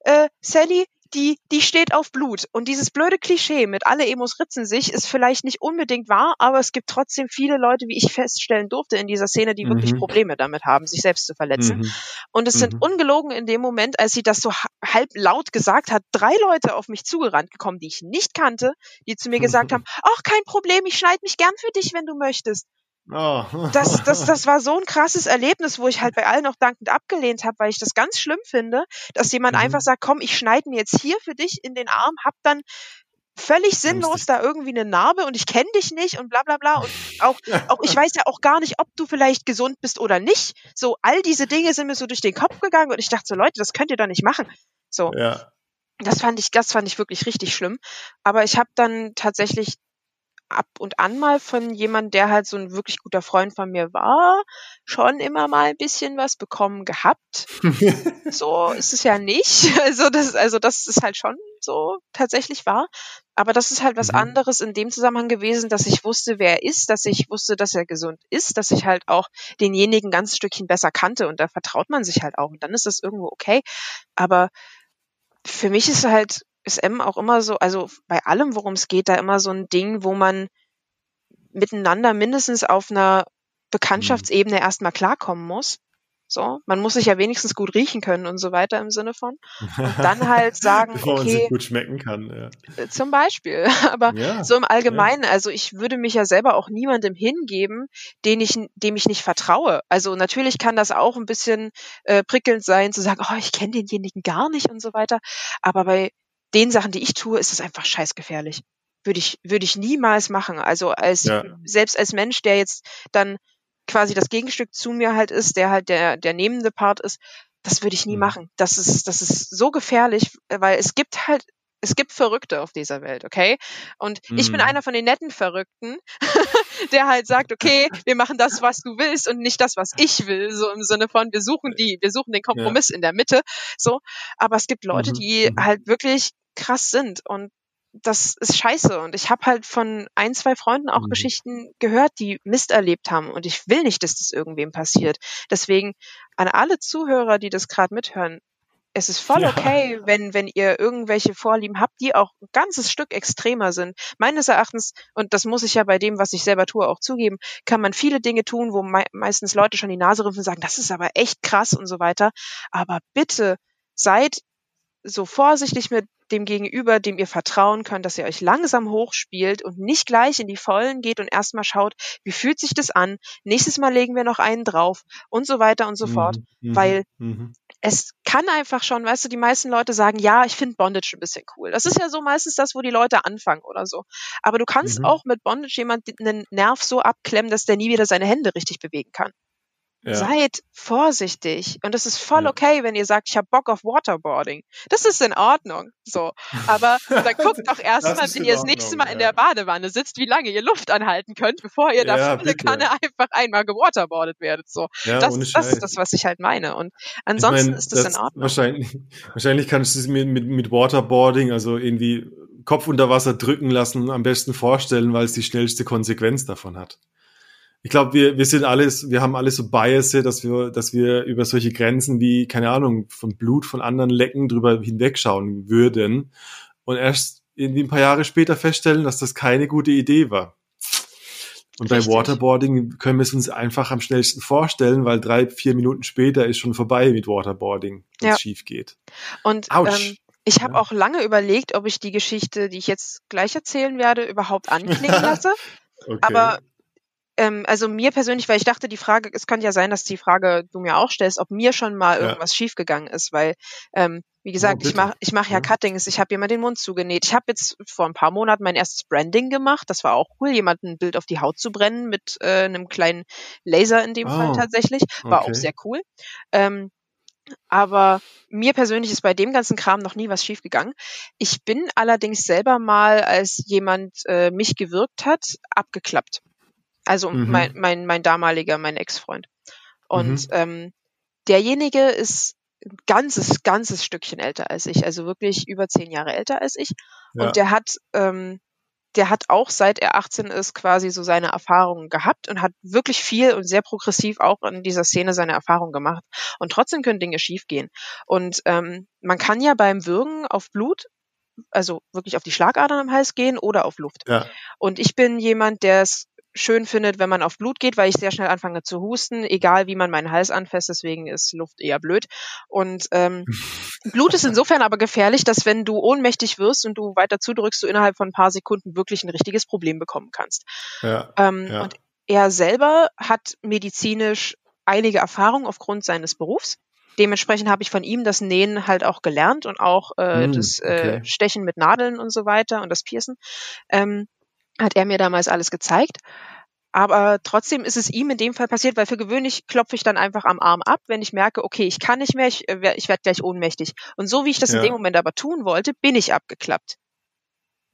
äh, Sally, die, die steht auf Blut. Und dieses blöde Klischee mit alle Emos ritzen sich ist vielleicht nicht unbedingt wahr, aber es gibt trotzdem viele Leute, wie ich feststellen durfte in dieser Szene, die wirklich Mhm. Probleme damit haben, sich selbst zu verletzen. Mhm. Und es sind Mhm. ungelogen in dem Moment, als sie das so ha- halb laut gesagt hat, drei Leute auf mich zugerannt gekommen, die ich nicht kannte, die zu mir gesagt haben, ach, kein Problem, ich schneide mich gern für dich, wenn du möchtest. Oh. Das, das, das war so ein krasses Erlebnis, wo ich halt bei allen auch dankend abgelehnt habe, weil ich das ganz schlimm finde, dass jemand Mhm. einfach sagt, komm, ich schneide mir jetzt hier für dich in den Arm, hab dann völlig sinnlos da irgendwie eine Narbe und ich kenne dich nicht und bla bla bla und auch, auch ich weiß ja auch gar nicht, ob du vielleicht gesund bist oder nicht. So all diese Dinge sind mir so durch den Kopf gegangen und ich dachte so, Leute, das könnt ihr doch nicht machen. So, ja. das fand ich, das fand ich wirklich richtig schlimm. Aber ich habe dann tatsächlich ab und an mal von jemand, der halt so ein wirklich guter Freund von mir war, schon immer mal ein bisschen was bekommen gehabt. So ist es ja nicht. Also das, also das ist halt schon so tatsächlich wahr. Aber das ist halt was Mhm. anderes in dem Zusammenhang gewesen, dass ich wusste, wer er ist, dass ich wusste, dass er gesund ist, dass ich halt auch denjenigen ganz Stückchen besser kannte und da vertraut man sich halt auch und dann ist das irgendwo okay. Aber für mich ist halt ist M auch immer so, also bei allem, worum es geht, da immer so ein Ding, wo man miteinander mindestens auf einer Bekanntschaftsebene erstmal klarkommen muss. So, man muss sich ja wenigstens gut riechen können und so weiter im Sinne von. Und dann halt sagen, Bevor man okay, sich gut schmecken kann. Ja. äh, zum Beispiel. Aber Ja. so im Allgemeinen, also ich würde mich ja selber auch niemandem hingeben, den ich, dem ich nicht vertraue. Also natürlich kann das auch ein bisschen äh, prickelnd sein, zu sagen, oh, ich kenne denjenigen gar nicht und so weiter. Aber bei den Sachen, die ich tue, ist es einfach scheißgefährlich. Würde ich, würde ich niemals machen. Also als, Ja. selbst als Mensch, der jetzt dann quasi das Gegenstück zu mir halt ist, der halt der, der nehmende Part ist, das würde ich nie Mhm. machen. Das ist, das ist so gefährlich, weil es gibt halt, es gibt Verrückte auf dieser Welt, okay? Und ich bin Mhm. einer von den netten Verrückten, der halt sagt, okay, wir machen das, was du willst und nicht das, was ich will, so im Sinne von, wir suchen die, wir suchen den Kompromiss in der Mitte, so. Aber es gibt Leute, Mhm, die mhm. halt wirklich krass sind und das ist scheiße. Und ich habe halt von ein, zwei Freunden auch Mhm. Geschichten gehört, die Mist erlebt haben. Und ich will nicht, dass das irgendwem passiert. Deswegen an alle Zuhörer, die das gerade mithören, es ist voll Ja. okay, wenn, wenn ihr irgendwelche Vorlieben habt, die auch ein ganzes Stück extremer sind. Meines Erachtens, und das muss ich ja bei dem, was ich selber tue, auch zugeben, kann man viele Dinge tun, wo mei meistens Leute schon die Nase rümpfen und sagen, das ist aber echt krass und so weiter. Aber bitte seid so vorsichtig mit dem Gegenüber, dem ihr vertrauen könnt, dass ihr euch langsam hochspielt und nicht gleich in die Vollen geht und erstmal schaut, wie fühlt sich das an? Nächstes Mal legen wir noch einen drauf und so weiter und so fort. Mhm, weil mhm. Es kann einfach schon, weißt du, die meisten Leute sagen, ja, ich finde Bondage ein bisschen cool. Das ist ja so meistens das, wo die Leute anfangen oder so. Aber du kannst Mhm. auch mit Bondage jemanden einen Nerv so abklemmen, dass der nie wieder seine Hände richtig bewegen kann. Ja. Seid vorsichtig. Und es ist voll Ja. okay, wenn ihr sagt, ich habe Bock auf Waterboarding. Das ist in Ordnung. So. Aber dann guckt doch erstmal, Das wenn in ihr das nächste Mal in ja. der Badewanne sitzt, wie lange ihr Luft anhalten könnt, bevor ihr da volle. Kanne einfach einmal gewaterboardet werdet. So. Das, das ist das, was ich halt meine. Und Ich ansonsten mein, ist das, in Ordnung. Wahrscheinlich, wahrscheinlich kannst du es mit, mit, mit Waterboarding, also irgendwie Kopf unter Wasser drücken lassen, am besten vorstellen, weil es die schnellste Konsequenz davon hat. Ich glaube, wir, wir sind alles, wir haben alle so Biases, dass wir, dass wir über solche Grenzen wie, keine Ahnung, von Blut von anderen Lecken drüber hinwegschauen würden und erst irgendwie ein paar Jahre später feststellen, dass das keine gute Idee war. Und bei Richtig. Waterboarding können wir es uns einfach am schnellsten vorstellen, weil drei, vier Minuten später ist schon vorbei mit Waterboarding, wenn es Ja. schief geht. Und ähm, ich habe Ja. auch lange überlegt, ob ich die Geschichte, die ich jetzt gleich erzählen werde, überhaupt anklingen lasse. Okay. Aber ähm, also mir persönlich, weil ich dachte, die Frage, es könnte ja sein, dass die Frage du mir auch stellst, ob mir schon mal Ja. irgendwas schiefgegangen ist, weil ähm, wie gesagt, ich bitte. mache ich mach ja Ja. Cuttings, ich habe jemand den Mund zugenäht. Ich habe jetzt vor ein paar Monaten mein erstes Branding gemacht. Das war auch cool, jemand ein Bild auf die Haut zu brennen mit äh, einem kleinen Laser in dem Fall Oh, tatsächlich. War auch okay. sehr cool. Ähm, aber mir persönlich ist bei dem ganzen Kram noch nie was schiefgegangen. Ich bin allerdings selber mal, als jemand äh, mich gewirkt hat, abgeklappt. Also Mhm. mein, mein, mein damaliger, mein Ex-Freund. Und Mhm. ähm, derjenige ist ein ganzes, ganzes Stückchen älter als ich, also wirklich über zehn Jahre älter als ich. Ja. Und der hat, ähm, der hat auch seit er 18 ist quasi so seine Erfahrungen gehabt und hat wirklich viel und sehr progressiv auch in dieser Szene seine Erfahrungen gemacht. Und trotzdem können Dinge schiefgehen. Und ähm, man kann ja beim Würgen auf Blut, also wirklich auf die Schlagadern am Hals gehen oder auf Luft. Ja. Und ich bin jemand, der es schön findet, wenn man auf Blut geht, weil ich sehr schnell anfange zu husten, egal wie man meinen Hals anfasst, deswegen ist Luft eher blöd. Und ähm, Blut ist insofern aber gefährlich, dass wenn du ohnmächtig wirst und du weiter zudrückst, du innerhalb von ein paar Sekunden wirklich ein richtiges Problem bekommen kannst. Ja. Ähm, Ja. Und er selber hat medizinisch einige Erfahrungen aufgrund seines Berufs. Dementsprechend habe ich von ihm das Nähen halt auch gelernt und auch äh, Hm, das äh, okay. Stechen mit Nadeln und so weiter und das Piercen. Ähm, hat er mir damals alles gezeigt. Aber trotzdem ist es ihm in dem Fall passiert, weil für gewöhnlich klopfe ich dann einfach am Arm ab, wenn ich merke, okay, ich kann nicht mehr, ich, äh, ich werde gleich ohnmächtig. Und so wie ich das in Ja. dem Moment aber tun wollte, bin ich abgeklappt.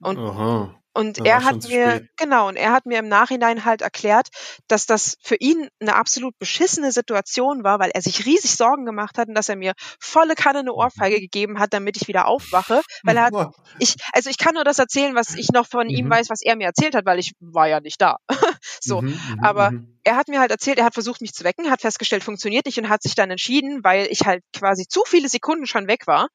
Und Aha. Und er hat mir, spät. genau, und er hat mir im Nachhinein halt erklärt, dass das für ihn eine absolut beschissene Situation war, weil er sich riesig Sorgen gemacht hat und dass er mir volle Kanne eine Ohrfeige gegeben hat, damit ich wieder aufwache. Weil er hat, ich, also ich kann nur das erzählen, was ich noch von ihm Mhm. weiß, was er mir erzählt hat, weil ich war ja nicht da. so. Mhm, mhm, aber mhm. Er hat mir halt erzählt, er hat versucht, mich zu wecken, hat festgestellt, funktioniert nicht und hat sich dann entschieden, weil ich halt quasi zu viele Sekunden schon weg war,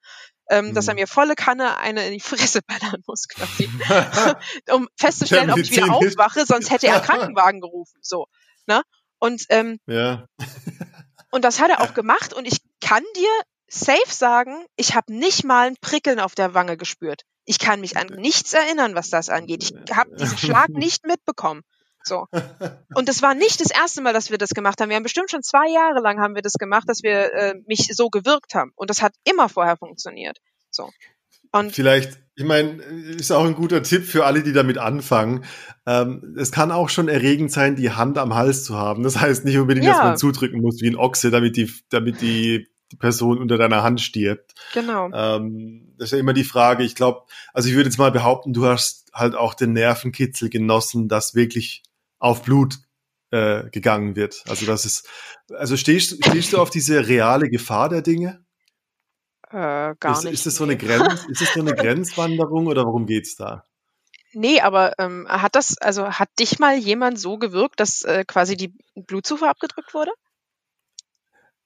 ähm, dass er Mhm. mir volle Kanne eine in die Fresse ballern muss quasi um festzustellen, ob ich wieder aufwache, sonst hätte er einen Krankenwagen gerufen. So, ne? Und ähm, ja. und das hat er auch gemacht und ich kann dir safe sagen, ich habe nicht mal ein Prickeln auf der Wange gespürt. Ich kann mich an nichts erinnern, was das angeht. Ich habe diesen Schlag nicht mitbekommen. So. Und das war nicht das erste Mal, dass wir das gemacht haben. Wir haben bestimmt schon zwei Jahre lang haben wir das gemacht, dass wir äh, mich so gewirkt haben. Und das hat immer vorher funktioniert. So. Und Vielleicht, ich meine, ist auch ein guter Tipp für alle, die damit anfangen. Ähm, es kann auch schon erregend sein, die Hand am Hals zu haben. Das heißt nicht unbedingt, dass Ja. man zudrücken muss wie ein Ochse, damit die, damit die, die Person unter deiner Hand stirbt. genau. Ähm, das ist ja immer die Frage. Ich glaube, also ich würde jetzt mal behaupten, du hast halt auch den Nervenkitzel genossen, dass wirklich auf Blut äh, gegangen wird. Also das ist, also stehst, stehst du auf diese reale Gefahr der Dinge? Äh, gar ist, nicht. ist das so eine Grenz, ist das so eine Grenzwanderung oder worum geht's da? Nee, aber ähm, hat das, also hat dich mal jemand so gewirkt, dass äh, quasi die Blutzufuhr abgedrückt wurde?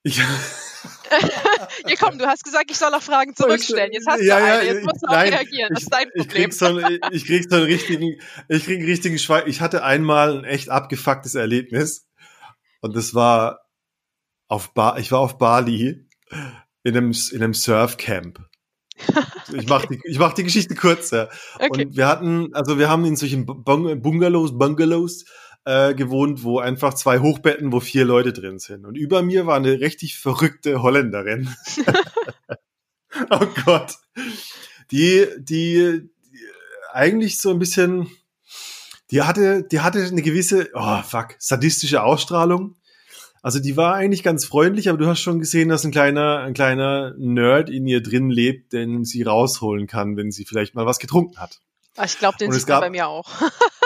Ich, Ja, komm, du hast gesagt, ich soll auch Fragen zurückstellen. Jetzt hast Ja, du ja, eine, jetzt ich- musst du auch nein, reagieren. Das ich, ist dein ich Problem. krieg so einen, ich krieg so einen richtigen, ich krieg einen richtigen Schweig. Ich hatte einmal ein echt abgefucktes Erlebnis und das war auf ba ich war auf Bali in einem, in einem Surfcamp. Ich mach die, ich mach die Geschichte kurzer. Okay. Und wir hatten, also wir haben in solchen Bung- Bungalows, Bungalows äh, gewohnt, wo einfach zwei Hochbetten, wo vier Leute drin sind. Und über mir war eine richtig verrückte Holländerin. oh Gott. Die, die, die eigentlich so ein bisschen, die hatte, die hatte eine gewisse, oh fuck, sadistische Ausstrahlung. Also die war eigentlich ganz freundlich, aber du hast schon gesehen, dass ein kleiner, ein kleiner Nerd in ihr drin lebt, den sie rausholen kann, wenn sie vielleicht mal was getrunken hat. Ah, ich glaube, den Und sieht man bei mir auch.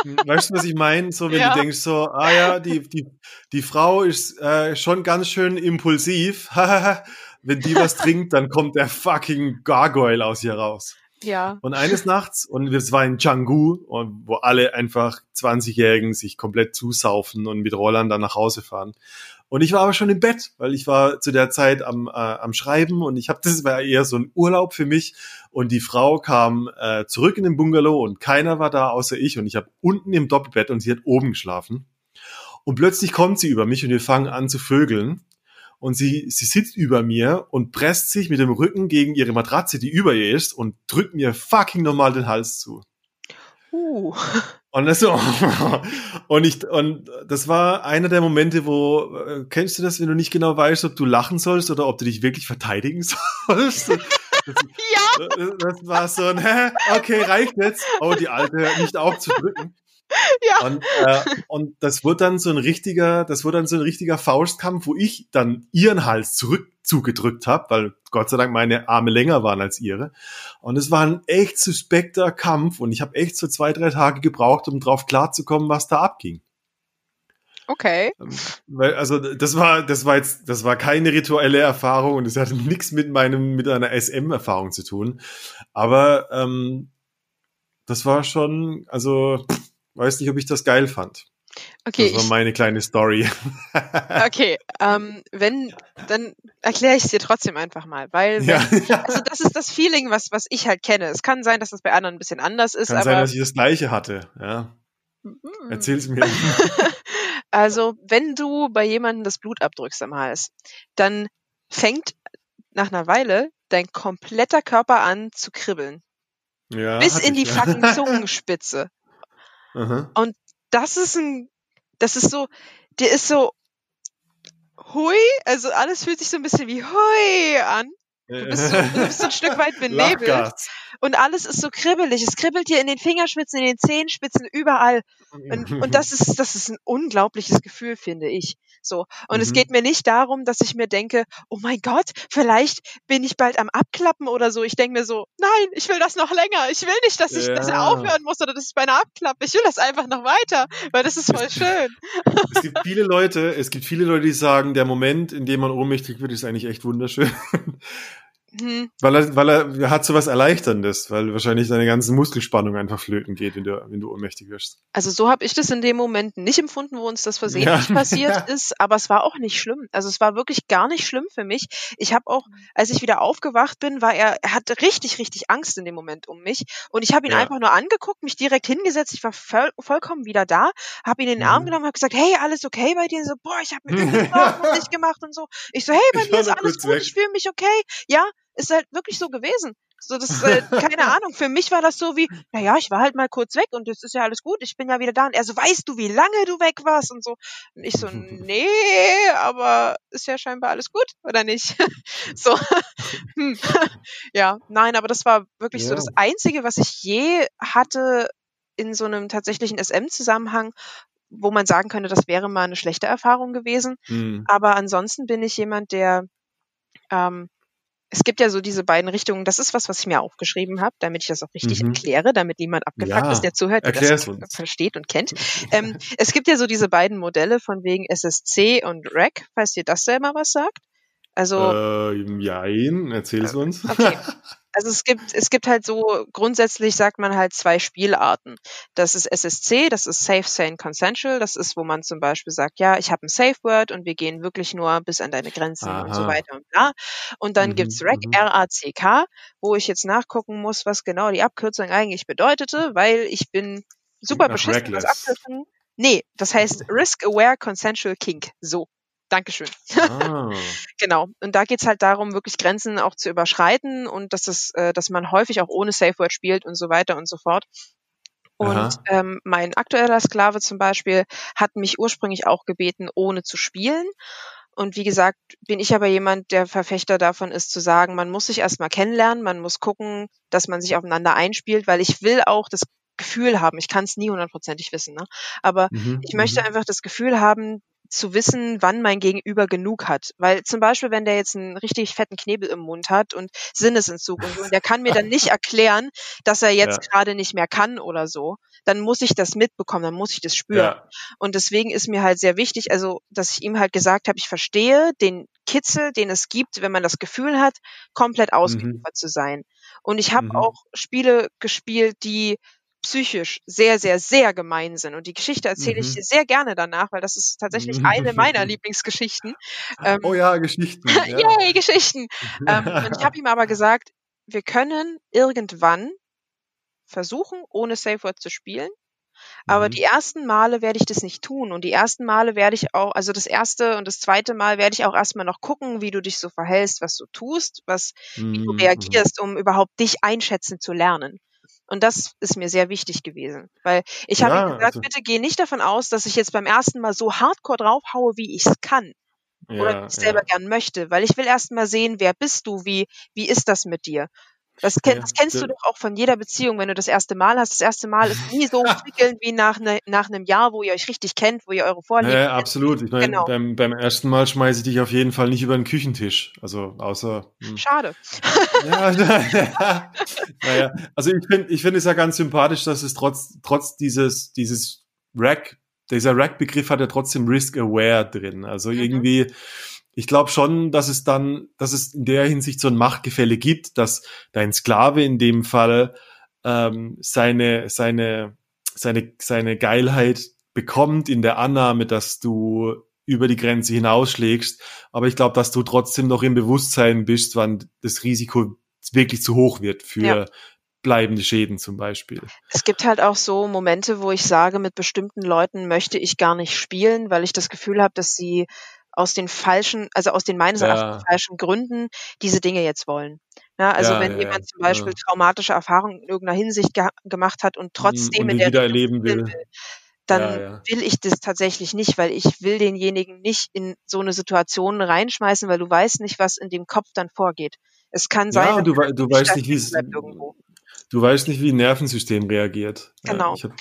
Weißt du, was ich meine? So, wenn Ja. du denkst so, ah ja, die, die, die Frau ist äh, schon ganz schön impulsiv. wenn die was trinkt, dann kommt der fucking Gargoyle aus ihr raus. Ja. Und eines Nachts, und es war in Canggu, und wo alle einfach 20-Jährigen sich komplett zusaufen und mit Rollern dann nach Hause fahren. Und ich war aber schon im Bett, weil ich war zu der Zeit am, äh, am Schreiben und ich habe, das war eher so ein Urlaub für mich. Und die Frau kam äh, zurück in den Bungalow und keiner war da außer ich. Und ich habe unten im Doppelbett und sie hat oben geschlafen. Und plötzlich kommt sie über mich und wir fangen an zu vögeln. Und sie, sie sitzt über mir und presst sich mit dem Rücken gegen ihre Matratze, die über ihr ist, und drückt mir fucking normal den Hals zu. Uh. Und das, so, und ich, und das war einer der Momente, wo, äh, kennst du das, wenn du nicht genau weißt, ob du lachen sollst oder ob du dich wirklich verteidigen sollst? Das, ja. Das, das war so ein, hä, okay, reicht jetzt. Oh, die Alte hört nicht auf zu drücken. Ja. Und, äh, und das wurde dann so ein richtiger, das wurde dann so ein richtiger Faustkampf, wo ich dann ihren Hals zurück zugedrückt habe, weil Gott sei Dank meine Arme länger waren als ihre. Und es war ein echt suspekter Kampf und ich habe echt so zwei, drei Tage gebraucht, um drauf klarzukommen, was da abging. Okay. Weil, also das war, das war jetzt, das war keine rituelle Erfahrung und es hatte nichts mit meinem, mit einer SM-Erfahrung zu tun. Aber ähm, das war schon, also weiß nicht, ob ich das geil fand. Okay. Das war meine kleine Story. okay, ähm, wenn, dann erkläre ich es dir trotzdem einfach mal, weil wenn, ja. also das ist das Feeling, was, was ich halt kenne. Es kann sein, dass das bei anderen ein bisschen anders ist. Kann aber sein, dass ich das gleiche hatte, ja. Mhm. Erzähl's mir. also, wenn du bei jemandem das Blut abdrückst am Hals, dann fängt nach einer Weile dein kompletter Körper an zu kribbeln. Ja, bis in die ich, fucking Zungenspitze. Und das ist ein, das ist so, der ist so, hui, also alles fühlt sich so ein bisschen wie hui an. Du bist so, du bist so ein Stück weit benebelt. Und alles ist so kribbelig. Es kribbelt dir in den Fingerspitzen, in den Zehenspitzen, überall. Und, und das ist, das ist ein unglaubliches Gefühl, finde ich. So. Und mhm. es geht mir nicht darum, dass ich mir denke, oh mein Gott, vielleicht bin ich bald am Abklappen oder so. Ich denke mir so, nein, ich will das noch länger. Ich will nicht, dass ich, ja. dass er aufhören muss oder dass ich beinahe abklappe. Ich will das einfach noch weiter, weil das ist voll schön. Es gibt viele Leute, es gibt viele Leute, die sagen, der Moment, in dem man ohnmächtig wird, ist eigentlich echt wunderschön. Mhm. Weil er, weil er hat so was Erleichterndes, weil wahrscheinlich deine ganze Muskelspannung einfach flöten geht, wenn du, wenn du ohnmächtig wirst. Also so habe ich das in dem Moment nicht empfunden, wo uns das versehentlich ja. passiert ist, aber es war auch nicht schlimm. Also es war wirklich gar nicht schlimm für mich. Ich habe auch, als ich wieder aufgewacht bin, war er, er hatte richtig, richtig Angst in dem Moment um mich und ich habe ihn ja. einfach nur angeguckt, mich direkt hingesetzt, ich war voll, vollkommen wieder da, habe ihn in den Arm mhm. genommen, habe gesagt, hey, alles okay bei dir? So, boah, ich habe mir nicht gemacht und so. Ich so, hey, bei mir ist alles gut, weg. ich fühle mich okay. Ja, ist halt wirklich so gewesen. So, das halt, keine Ahnung. Für mich war das so wie, naja, ich war halt mal kurz weg und es ist ja alles gut, ich bin ja wieder da. Und er so, weißt du, wie lange du weg warst? Und so. Und ich so, nee, aber ist ja scheinbar alles gut, oder nicht? so. Hm. ja, nein, aber das war wirklich ja. so das Einzige, was ich je hatte in so einem tatsächlichen SM-Zusammenhang, wo man sagen könnte, das wäre mal eine schlechte Erfahrung gewesen. Mhm. Aber ansonsten bin ich jemand, der ähm, es gibt ja so diese beiden Richtungen. Das ist was, was ich mir aufgeschrieben habe, damit ich das auch richtig mhm. erkläre, damit niemand abgefuckt ja, ist, der zuhört, der das uns. versteht und kennt. ähm, es gibt ja so diese beiden Modelle von wegen SSC und REC, falls dir das selber was sagt. Also. Äh, jein, erzähl's uns. Okay. Also es gibt, es gibt halt so, grundsätzlich sagt man halt zwei Spielarten. Das ist SSC, das ist Safe, Sane, Consensual. Das ist, wo man zum Beispiel sagt, ja, ich habe ein Safe Word und wir gehen wirklich nur bis an deine Grenzen Aha. und so weiter und bla. Und dann mhm, gibt's RAC, mhm. R-A-C-K, wo ich jetzt nachgucken muss, was genau die Abkürzung eigentlich bedeutete, weil ich bin super beschissen, was Abkürzungen. Nee, das heißt Risk Aware Consensual Kink. So. Dankeschön. Ah. genau. Und da geht's halt darum, wirklich Grenzen auch zu überschreiten und dass es, äh, dass man häufig auch ohne Safe Word spielt und so weiter und so fort. Und ähm, mein aktueller Sklave zum Beispiel hat mich ursprünglich auch gebeten, ohne zu spielen. Und wie gesagt, bin ich aber jemand, der Verfechter davon ist, zu sagen, man muss sich erstmal kennenlernen, man muss gucken, dass man sich aufeinander einspielt, weil ich will auch das Gefühl haben, ich kann es nie hundertprozentig wissen, ne? aber mhm, ich möchte mhm. einfach das Gefühl haben, zu wissen, wann mein Gegenüber genug hat. Weil zum Beispiel, wenn der jetzt einen richtig fetten Knebel im Mund hat und Sinnesentzug und so, und der kann mir dann nicht erklären, dass er jetzt ja. gerade nicht mehr kann oder so, dann muss ich das mitbekommen, dann muss ich das spüren. Ja. Und deswegen ist mir halt sehr wichtig, also, dass ich ihm halt gesagt habe, ich verstehe den Kitzel, den es gibt, wenn man das Gefühl hat, komplett mhm. ausgeliefert mhm. zu sein. Und ich habe mhm. auch Spiele gespielt, die psychisch sehr, sehr, sehr gemein sind. Und die Geschichte erzähle mhm. ich sehr gerne danach, weil das ist tatsächlich mhm. eine meiner Lieblingsgeschichten. Ähm, oh ja, Geschichten. Ja. Yay, Geschichten. ähm, und ich habe ihm aber gesagt, wir können irgendwann versuchen, ohne Safe Word zu spielen. Aber mhm. die ersten Male werde ich das nicht tun. Und die ersten Male werde ich auch, also das erste und das zweite Mal werde ich auch erstmal noch gucken, wie du dich so verhältst, was du tust, was, wie du mhm. reagierst, um überhaupt dich einschätzen zu lernen. Und das ist mir sehr wichtig gewesen. Weil ich habe Ja, ihm gesagt, also- bitte geh nicht davon aus, dass ich jetzt beim ersten Mal so hardcore draufhaue, wie ich es kann oder wie ich selber gern möchte. Weil ich will erst mal sehen, wer bist du, wie, wie ist das mit dir? Das, kenn, Ja, das kennst du doch auch von jeder Beziehung, wenn du das erste Mal hast. Das erste Mal ist nie so prickelnd wie nach, ne, nach einem Jahr, wo ihr euch richtig kennt, wo ihr eure Vorlieben Ja, absolut. Ich meine, Genau. beim, beim ersten Mal schmeiße ich dich auf jeden Fall nicht über den Küchentisch. Also außer. hm. Schade. Ja, naja, also ich finde ich finde es ja ganz sympathisch, dass es trotz, trotz dieses, dieses Rack, dieser Rack-Begriff hat ja trotzdem Risk-Aware drin. Also Mhm. irgendwie, ich glaube schon, dass es dann, dass es in der Hinsicht so ein Machtgefälle gibt, dass dein Sklave in dem Fall ähm, seine, seine, seine, seine Geilheit bekommt in der Annahme, dass du über die Grenze hinausschlägst. Aber ich glaube, dass du trotzdem noch im Bewusstsein bist, wann das Risiko wirklich zu hoch wird für Ja. bleibende Schäden zum Beispiel. Es gibt halt auch so Momente, wo ich sage, mit bestimmten Leuten möchte ich gar nicht spielen, weil ich das Gefühl habe, dass sie aus den falschen, also aus den meines Ja. Erachtens falschen Gründen diese Dinge jetzt wollen. Ja, also Ja, wenn ja, jemand zum ja. Beispiel traumatische Erfahrungen in irgendeiner Hinsicht ge gemacht hat und trotzdem und in der wieder Richtung erleben spielen will. dann Ja, ja. will ich das tatsächlich nicht, weil ich will denjenigen nicht in so eine Situation reinschmeißen, weil du weißt nicht, was in dem Kopf dann vorgeht. Es kann sein, Ja, dass du, du weißt nicht, wie es, bleibt irgendwo. du weißt nicht, wie ein Nervensystem reagiert. Genau. Ja, ich hab,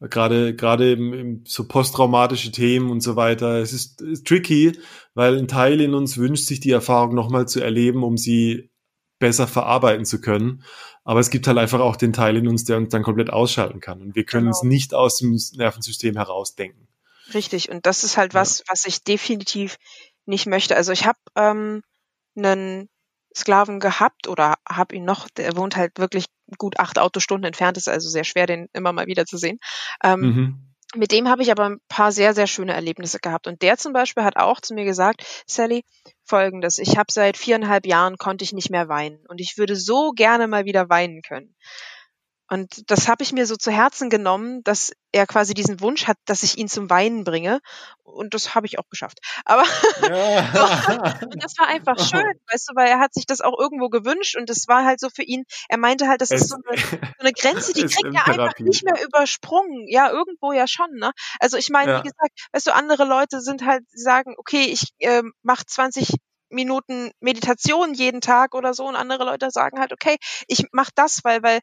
gerade gerade im, im, so posttraumatische Themen und so weiter. Es ist, ist tricky, weil ein Teil in uns wünscht sich die Erfahrung nochmal zu erleben, um sie besser verarbeiten zu können. Aber es gibt halt einfach auch den Teil in uns, der uns dann komplett ausschalten kann. Und wir können Genau. uns nicht aus dem Nervensystem herausdenken. Richtig. Und das ist halt Ja. was, was ich definitiv nicht möchte. Also ich habe ähm, einen Sklaven gehabt oder habe ihn noch, der wohnt halt wirklich gut acht Autostunden entfernt, ist also sehr schwer, den immer mal wieder zu sehen. Ähm, Mhm. Mit dem habe ich aber ein paar sehr, sehr schöne Erlebnisse gehabt. Und der zum Beispiel hat auch zu mir gesagt, Sally, folgendes, ich habe seit viereinhalb Jahren konnte ich nicht mehr weinen. Und ich würde so gerne mal wieder weinen können. Und das habe ich mir so zu Herzen genommen, dass er quasi diesen Wunsch hat, dass ich ihn zum Weinen bringe. Und das habe ich auch geschafft. Aber Ja. das war einfach schön, weißt du, weil er hat sich das auch irgendwo gewünscht und es war halt so für ihn, er meinte halt, das ist so eine, so eine Grenze, die kriegt er einfach nicht mehr übersprungen. Ja, irgendwo ja schon, ne? Also ich meine, Ja. wie gesagt, weißt du, andere Leute sind halt, sagen, okay, ich ähm, mache 20 Minuten Meditation jeden Tag oder so und andere Leute sagen halt, okay, ich mach das, weil, weil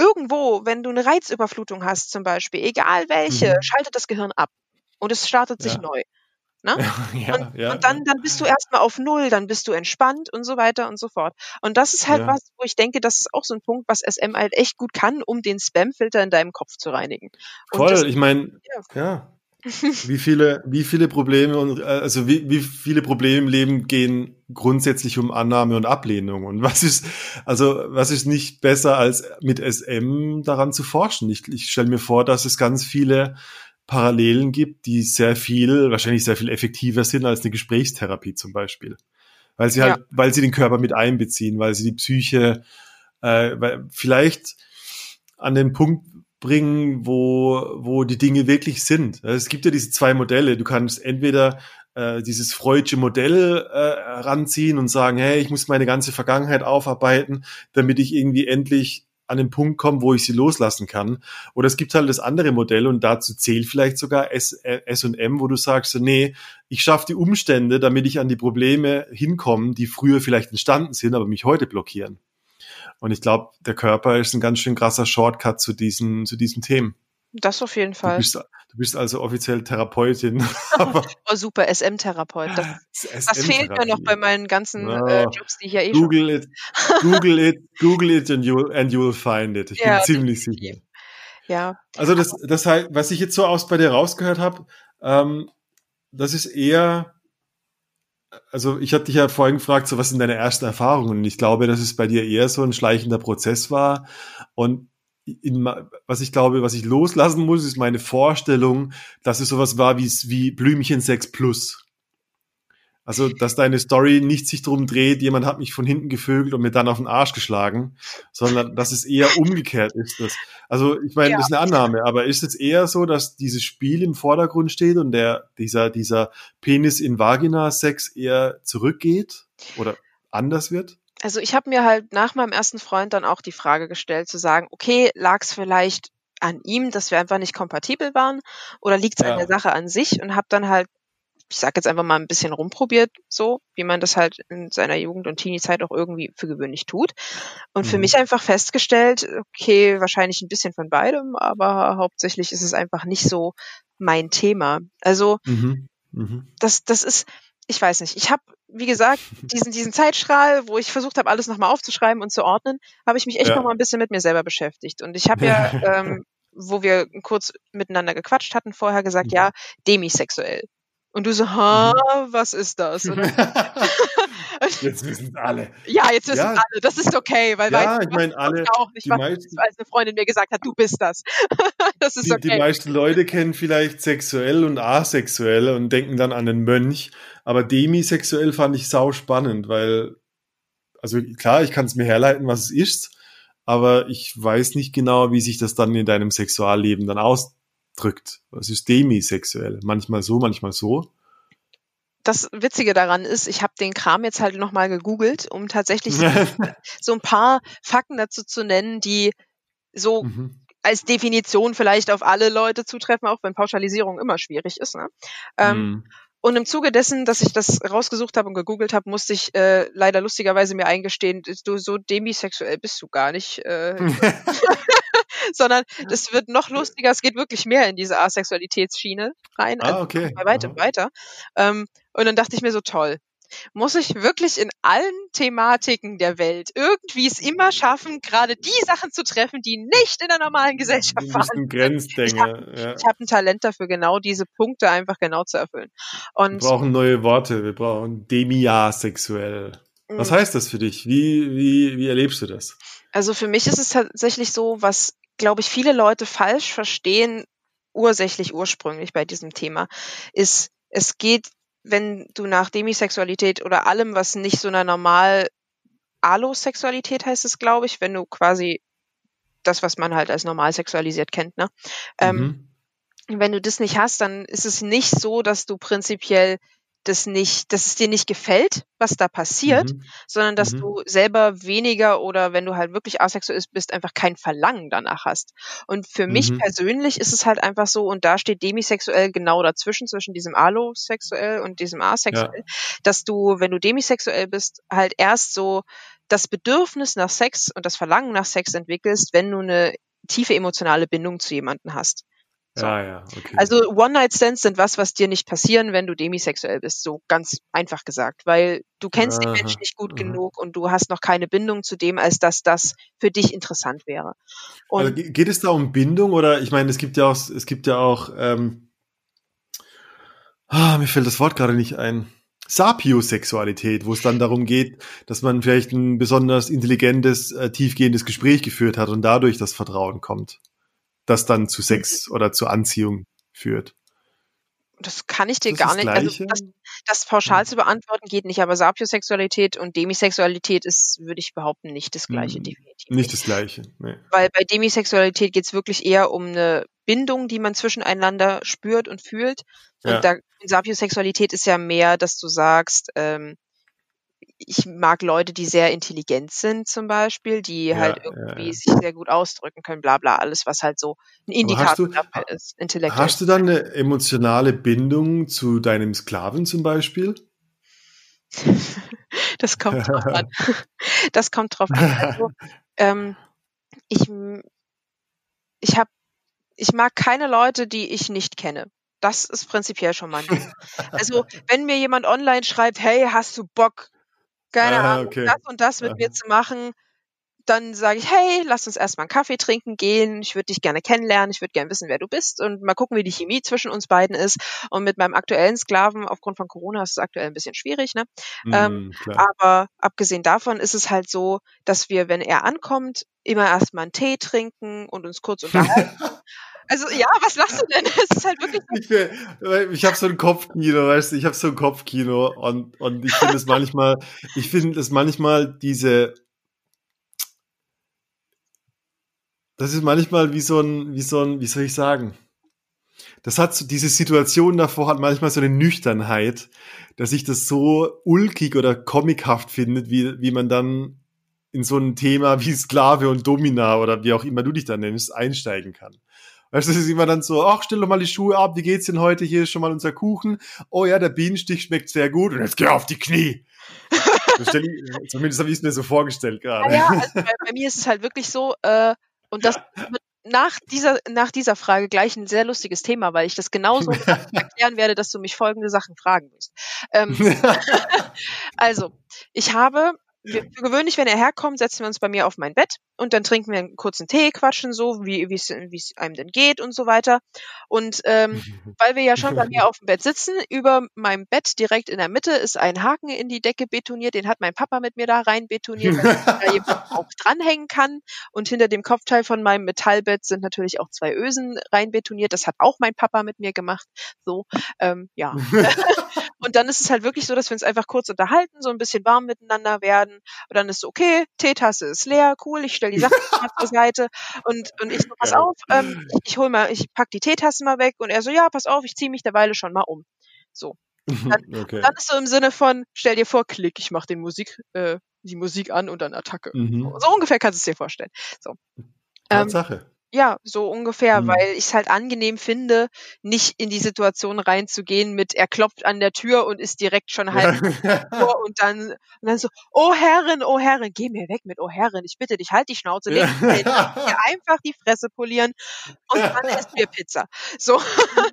irgendwo, wenn du eine Reizüberflutung hast zum Beispiel, egal welche, Mhm. schaltet das Gehirn ab und es startet sich Ja. neu. Ne? ja, Und, ja, und dann, dann bist du erstmal auf Null, dann bist du entspannt und so weiter und so fort. Und das ist halt Ja. was, wo ich denke, das ist auch so ein Punkt, was SM halt echt gut kann, um den Spamfilter in deinem Kopf zu reinigen. Und Voll, das, ich meine, ja. Wie viele, wie viele Probleme und äh, also wie, wie viele Probleme im Leben gehen grundsätzlich um Annahme und Ablehnung? Und was ist also was ist nicht besser als mit SM daran zu forschen? Ich, ich stelle mir vor, dass es ganz viele Parallelen gibt, die sehr viel wahrscheinlich sehr viel effektiver sind als eine Gesprächstherapie zum Beispiel, weil sie halt weil sie den Körper mit einbeziehen, weil sie die Psyche äh, weil vielleicht an den Punkt bringen, wo, wo die Dinge wirklich sind. Es gibt ja diese zwei Modelle. Du kannst entweder äh, dieses Freudsche Modell äh, ranziehen und sagen, hey, ich muss meine ganze Vergangenheit aufarbeiten, damit ich irgendwie endlich an den Punkt komme, wo ich sie loslassen kann. Oder es gibt halt das andere Modell und dazu zählt vielleicht sogar S, äh, wo du sagst, nee, ich schaffe die Umstände, damit ich an die Probleme hinkomme, die früher vielleicht entstanden sind, aber mich heute blockieren. Und ich glaube, der Körper ist ein ganz schön krasser Shortcut zu diesen, zu diesen Themen. das auf jeden Du Fall. bist, du bist also offiziell Therapeutin. aber Oh, super, SM-Therapeut. Das, das fehlt mir noch bei meinen ganzen Ja. äh, Jobs, die ich ja eh schon. Google it, Google it, Google it and you'll, and you'll find it. Ich Ja, bin ziemlich sicher. Ja, Also das, das heißt, was ich jetzt so aus bei dir rausgehört habe, ähm, das ist eher, also ich hatte dich ja vorhin gefragt, so was sind deine ersten Erfahrungen? Und ich glaube, dass es bei dir eher so ein schleichender Prozess war. Und in, was ich glaube, was ich loslassen muss, ist meine Vorstellung, dass es sowas war wie, wie Blümchen 6 Plus. Also, dass deine Story nicht sich drum dreht, jemand hat mich von hinten gevögelt und mir dann auf den Arsch geschlagen, sondern dass es eher umgekehrt ist. Das. Also, ich meine, Ja. das ist eine Annahme, aber ist es eher so, dass dieses Spiel im Vordergrund steht und der, dieser, dieser Penis in Vagina Sex eher zurückgeht oder anders wird? Also ich habe mir halt nach meinem ersten Freund dann auch die Frage gestellt, zu sagen, okay, lag es vielleicht an ihm, dass wir einfach nicht kompatibel waren, oder liegt es an Ja. der Sache an sich? Und habe dann halt, ich sag jetzt einfach mal ein bisschen rumprobiert, so wie man das halt in seiner Jugend und Teenie-Zeit auch irgendwie für gewöhnlich tut. Und für Mhm. mich einfach festgestellt, okay, wahrscheinlich ein bisschen von beidem, aber hauptsächlich ist es einfach nicht so mein Thema. Also Mhm. Mhm. das, das ist, ich weiß nicht. Ich habe, wie gesagt, diesen, diesen Zeitstrahl, wo ich versucht habe, alles nochmal aufzuschreiben und zu ordnen, habe ich mich echt Ja. noch mal ein bisschen mit mir selber beschäftigt. Und ich habe ja, ähm, wo wir kurz miteinander gequatscht hatten, vorher gesagt, Mhm. ja, demisexuell. Und du so, ha, was ist das? Jetzt wissen alle. ja, jetzt wissen Ja. alle, das ist okay, weil Ja, weißt ich meine, alle, auch nicht, die was, meisten, als eine Freundin mir gesagt hat, du bist das. das ist die, die okay. meisten Leute kennen vielleicht sexuell und asexuell und denken dann an den Mönch. Aber demisexuell fand ich sau spannend, weil, also klar, ich kann es mir herleiten, was es ist, aber ich weiß nicht genau, wie sich das dann in deinem Sexualleben dann ausdrückt. Was ist demisexuell? Manchmal so, manchmal so. das Witzige daran ist, ich habe den Kram jetzt halt nochmal gegoogelt, um tatsächlich so ein paar Fakten dazu zu nennen, die so Mhm. als Definition vielleicht auf alle Leute zutreffen, auch wenn Pauschalisierung immer schwierig ist. Ne? Ähm, Mhm. Und im Zuge dessen, dass ich das rausgesucht habe und gegoogelt habe, musste ich äh, leider lustigerweise mir eingestehen, du so demisexuell bist du gar nicht, äh, sondern es wird noch lustiger, es geht wirklich mehr in diese Asexualitätsschiene rein, Ah, also okay. bei weitem Aha. weiter. Ähm, und dann dachte ich mir so, toll, muss ich wirklich in allen Thematiken der Welt irgendwie es immer schaffen, gerade die Sachen zu treffen, die nicht in der normalen Gesellschaft ein Grenzdenker. Ja. ich habe ein Talent dafür, genau diese Punkte einfach genau zu erfüllen. Wir Und brauchen neue Worte. Wir brauchen demiasexuell. Was mh, heißt das für dich? Wie, wie, wie erlebst du das? also für mich ist es tatsächlich so, was, glaube ich, viele Leute falsch verstehen, ursächlich ursprünglich bei diesem Thema, ist, es geht, wenn du nach Demisexualität oder allem, was nicht so einer normal Allosexualität heißt es, glaube ich, wenn du quasi das, was man halt als normal sexualisiert kennt, ne? Ähm, Mhm. wenn du das nicht hast, dann ist es nicht so, dass du prinzipiell das nicht, dass es dir nicht gefällt, was da passiert, Mhm. sondern dass Mhm. du selber weniger oder wenn du halt wirklich asexuell bist, einfach kein Verlangen danach hast. Und für mich Mhm. persönlich ist es halt einfach so, und da steht demisexuell genau dazwischen, zwischen diesem allosexuell und diesem asexuell, dass du, wenn du demisexuell bist, halt erst so das Bedürfnis nach Sex und das Verlangen nach Sex entwickelst, wenn du eine tiefe emotionale Bindung zu jemandem hast. So. Ja, ja, okay. Also One-Night-Stands sind was, was dir nicht passieren, wenn du demisexuell bist, so ganz einfach gesagt, weil du kennst den Aha, Menschen nicht gut aha. genug und du hast noch keine Bindung zu dem, als dass das für dich interessant wäre. Und also, ge- geht es da um Bindung oder ich meine, es gibt ja auch, es gibt ja auch, ähm, ah, mir fällt das Wort gerade nicht ein. Sapiosexualität, wo es dann darum geht, dass man vielleicht ein besonders intelligentes, äh, tiefgehendes Gespräch geführt hat und dadurch das Vertrauen kommt, das dann zu Sex oder zur Anziehung führt. das kann ich dir das gar nicht, also das, das pauschal zu beantworten geht nicht, aber Sapiosexualität und Demisexualität ist, würde ich behaupten, nicht das gleiche, Hm, definitiv. Nicht das Gleiche. Nee. Weil bei Demisexualität geht es wirklich eher um eine Bindung, die man zwischeneinander spürt und fühlt. Und Ja. da Sapiosexualität ist ja mehr, dass du sagst, ähm, ich mag Leute, die sehr intelligent sind zum Beispiel, die Ja, halt irgendwie ja. sich sehr gut ausdrücken können, bla bla, alles, was halt so ein Indikator du, dafür ist, intellektuell. hast du dann eine emotionale Bindung zu deinem Sklaven zum Beispiel? Das kommt drauf an. Das kommt drauf an. Also, ähm, ich, ich hab, ich mag keine Leute, die ich nicht kenne. Das ist prinzipiell schon mal ein Ding. Also, wenn mir jemand online schreibt, hey, hast du Bock, keine Ah, Ahnung, okay. das und das mit Aha. mir zu machen, dann sage ich, hey, lass uns erstmal einen Kaffee trinken gehen. Ich würde dich gerne kennenlernen. Ich würde gerne wissen, wer du bist und mal gucken, wie die Chemie zwischen uns beiden ist. Und mit meinem aktuellen Sklaven, aufgrund von Corona, ist es aktuell ein bisschen schwierig, ne? Ähm, Mm, klar. aber abgesehen davon ist es halt so, dass wir, wenn er ankommt, immer erstmal einen Tee trinken und uns kurz unterhalten. Also ja, was lachst du denn? Es ist halt wirklich. Ich, ich habe so ein Kopfkino, weißt du, ich habe so ein Kopfkino und, und ich finde es manchmal, ich finde es manchmal diese, das ist manchmal wie so ein, wie so ein, wie soll ich sagen? das hat so, diese Situation davor hat manchmal so eine Nüchternheit, dass ich das so ulkig oder comichaft findet, wie, wie man dann in so ein Thema wie Sklave und Domina oder wie auch immer du dich da nennst, einsteigen kann. Weißt du, das ist immer dann so, ach, stell doch mal die Schuhe ab, wie geht's denn heute? Hier ist schon mal unser Kuchen. Oh ja, der Bienenstich schmeckt sehr gut und jetzt geh auf die Knie. ich, zumindest habe ich es mir so vorgestellt gerade. Ja, also bei, bei, mir ist es halt wirklich so, äh, und das wird nach dieser, nach dieser Frage gleich ein sehr lustiges Thema, weil ich das genauso erklären werde, dass du mich folgende Sachen fragen wirst. Ähm, also, ich habe wir, für gewöhnlich, wenn er herkommt, setzen wir uns bei mir auf mein Bett und dann trinken wir einen kurzen Tee, quatschen so, wie es einem denn geht und so weiter. Und ähm, weil wir ja schon bei mir auf dem Bett sitzen, über meinem Bett direkt in der Mitte ist ein Haken in die Decke betoniert. Den hat mein Papa mit mir da rein betoniert, damit da jemand auch dranhängen kann. Und hinter dem Kopfteil von meinem Metallbett sind natürlich auch zwei Ösen rein betoniert. Das hat auch mein Papa mit mir gemacht. So, ähm, ja. und dann ist es halt wirklich so, dass wir uns einfach kurz unterhalten, so ein bisschen warm miteinander werden. Und dann ist so, okay, Teetasse ist leer, cool, ich stelle die Sachen zur Seite und, und ich so, pass auf, ähm, ich hol mal, ich pack die Teetasse mal weg und er so, ja, pass auf, ich ziehe mich derweile schon mal um. So. Dann, okay. dann ist so im Sinne von, stell dir vor, klick, ich mach den Musik, äh, die Musik an und dann Attacke. Mhm. So ungefähr kannst du es dir vorstellen. So. Tatsache. Ähm, ja, so ungefähr, mhm. weil ich es halt angenehm finde, nicht in die Situation reinzugehen mit, er klopft an der Tür und ist direkt schon halb vor und dann, und dann so, oh Herrin, oh Herrin, geh mir weg mit oh Herrin, ich bitte dich, halt die Schnauze, leg mir einfach die Fresse polieren und dann isst mir Pizza. So.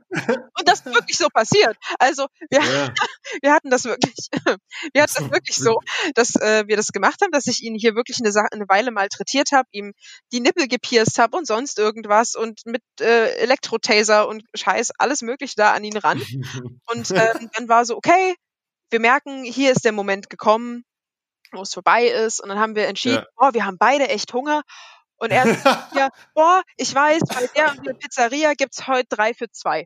Und das ist wirklich so passiert. Also, wir, ja. wir hatten das wirklich, wir hatten das wirklich so, dass äh, wir das gemacht haben, dass ich ihn hier wirklich eine, eine Weile malträtiert habe, ihm die Nippel gepierst habe und sonst sonst irgendwas und mit äh, Elektrotaser und Scheiß, alles mögliche da an ihn ran. und ähm, dann war so, okay, wir merken, hier ist der Moment gekommen, wo es vorbei ist. Und dann haben wir entschieden, ja. oh, wir haben beide echt Hunger. Und er sagt ja, boah, ich weiß, bei der und der Pizzeria gibt's heute drei für zwei.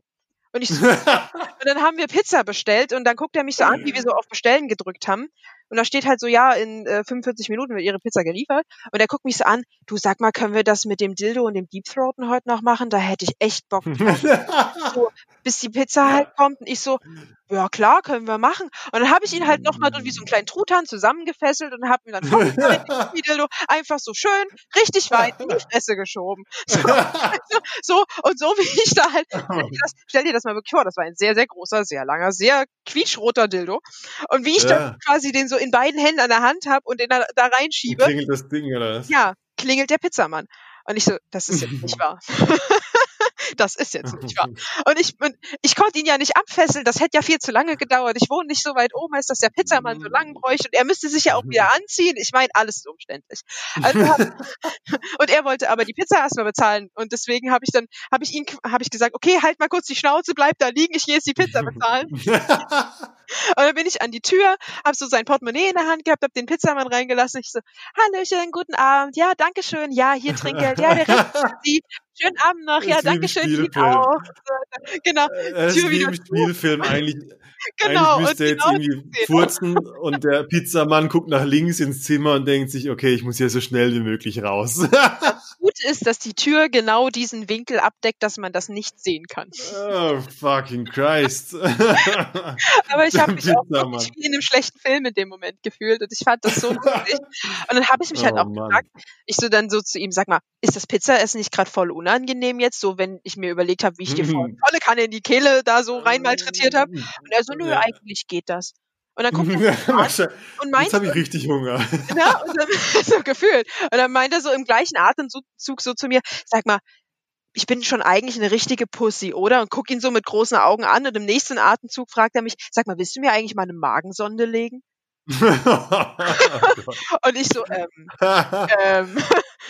Und ich so, und dann haben wir Pizza bestellt und dann guckt er mich so an, wie wir so auf Bestellen gedrückt haben. Und da steht halt so, ja, in äh, 45 Minuten wird ihre Pizza geliefert. Und er guckt mich so an, du sag mal, können wir das mit dem Dildo und dem Deep Throaten heute noch machen? Da hätte ich echt Bock drauf. so, bis die Pizza halt kommt und ich so, ja klar, können wir machen. Und dann habe ich ihn halt nochmal wie so einen kleinen Truthahn zusammengefesselt und habe mir dann Dildo einfach so schön, richtig weit in die Fresse geschoben. So, so, und so wie ich da halt, das, stell dir das mal wirklich vor, das war ein sehr, sehr großer, sehr langer, sehr quietschroter Dildo. Und wie ich ja. dann quasi den so in beiden Händen an der Hand habe und den da, da reinschiebe. Klingelt das Ding, oder was? Ja, klingelt der Pizzamann. Und ich so, das ist jetzt nicht wahr. das ist jetzt nicht wahr. Und ich, ich konnte ihn ja nicht abfesseln, das hätte ja viel zu lange gedauert. Ich wohne nicht so weit oben, als dass der Pizzamann so lang bräuchte und er müsste sich ja auch wieder anziehen. Ich meine, alles ist umständlich. Also und er wollte aber die Pizza erstmal bezahlen und deswegen habe ich dann, habe ich ihn, habe ich gesagt, okay, halt mal kurz die Schnauze, bleib da liegen, ich gehe jetzt die Pizza bezahlen. Und dann bin ich an die Tür, hab so sein Portemonnaie in der Hand gehabt, hab den Pizzamann reingelassen. Ich so, Hallöchen, guten Abend. Ja, danke schön. Ja, hier Trinkgeld. Ja, der Rest Sie. Schönen Abend noch. Ja, danke schön. Ihnen auch. Genau. Das ist wie im Spielfilm eigentlich. Genau. Eigentlich müsste genau jetzt irgendwie furzen und der Pizzamann guckt nach links ins Zimmer und denkt sich, okay, ich muss hier so schnell wie möglich raus. Das Gute ist, dass die Tür genau diesen Winkel abdeckt, dass man das nicht sehen kann. Oh, fucking Christ. Aber ich habe mich auch wie in einem schlechten Film in dem Moment gefühlt und ich fand das so lustig. Und dann habe ich mich halt oh, auch Mann. gefragt, ich so dann so zu ihm, sag mal, ist das Pizzaessen nicht gerade voll unangenehm jetzt, so wenn ich mir überlegt habe, wie ich dir volle Kanne in die Kehle da so rein malträtiert habe? Und er so, nö, ja. eigentlich geht das. Und dann guckt er an und meint, jetzt habe ich richtig Hunger. Ja, und dann, so gefühlt. Und dann meint er so im gleichen Atemzug so zu mir, sag mal, ich bin schon eigentlich eine richtige Pussy, oder? Und guck ihn so mit großen Augen an und im nächsten Atemzug fragt er mich, sag mal, willst du mir eigentlich mal eine Magensonde legen? und ich so, ähm, ähm.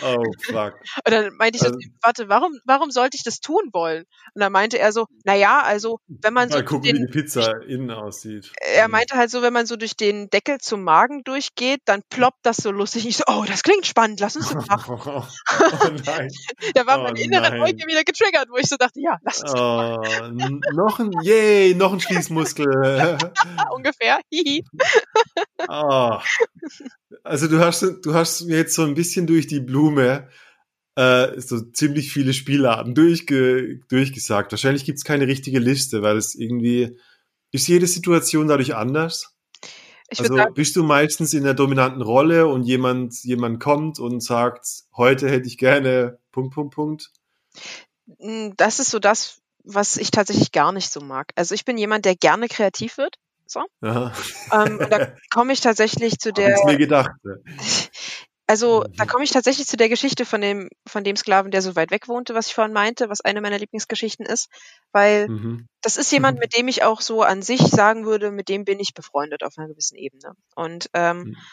Oh, fuck. Und dann meinte ich also, so, warte, warum, warum sollte ich das tun wollen? Und dann meinte er so, na ja, also, wenn man so. Mal gucken, den, wie die Pizza innen aussieht. Er meinte halt so, wenn man so durch den Deckel zum Magen durchgeht, dann ploppt das so lustig. Ich so, oh, das klingt spannend, lass uns das machen. oh, nein. da war oh, meine innere Neugier wieder getriggert, wo ich so dachte, ja, lass uns oh, das machen. noch ein, yay, noch ein Schließmuskel. Ungefähr, hihi oh. Also du hast, du hast mir jetzt so ein bisschen durch die Blume äh, so ziemlich viele Spielarten durchge durchgesagt. Wahrscheinlich gibt's keine richtige Liste, weil es irgendwie ist jede Situation dadurch anders. Ich Also sagen, bist du meistens in der dominanten Rolle und jemand, jemand kommt und sagt, heute hätte ich gerne Punkt, Punkt, Punkt. mh, das ist so das, was ich tatsächlich gar nicht so mag. Also ich bin jemand, der gerne kreativ wird. So. Ähm, und da komme ich tatsächlich zu der, ich's mir gedacht. also da Mhm. komme ich tatsächlich zu der Geschichte von dem, von dem Sklaven, der so weit weg wohnte, was ich vorhin meinte, was eine meiner Lieblingsgeschichten ist, weil Mhm. das ist jemand, mit dem ich auch so an sich sagen würde, mit dem bin ich befreundet auf einer gewissen Ebene. Und ähm, Mhm.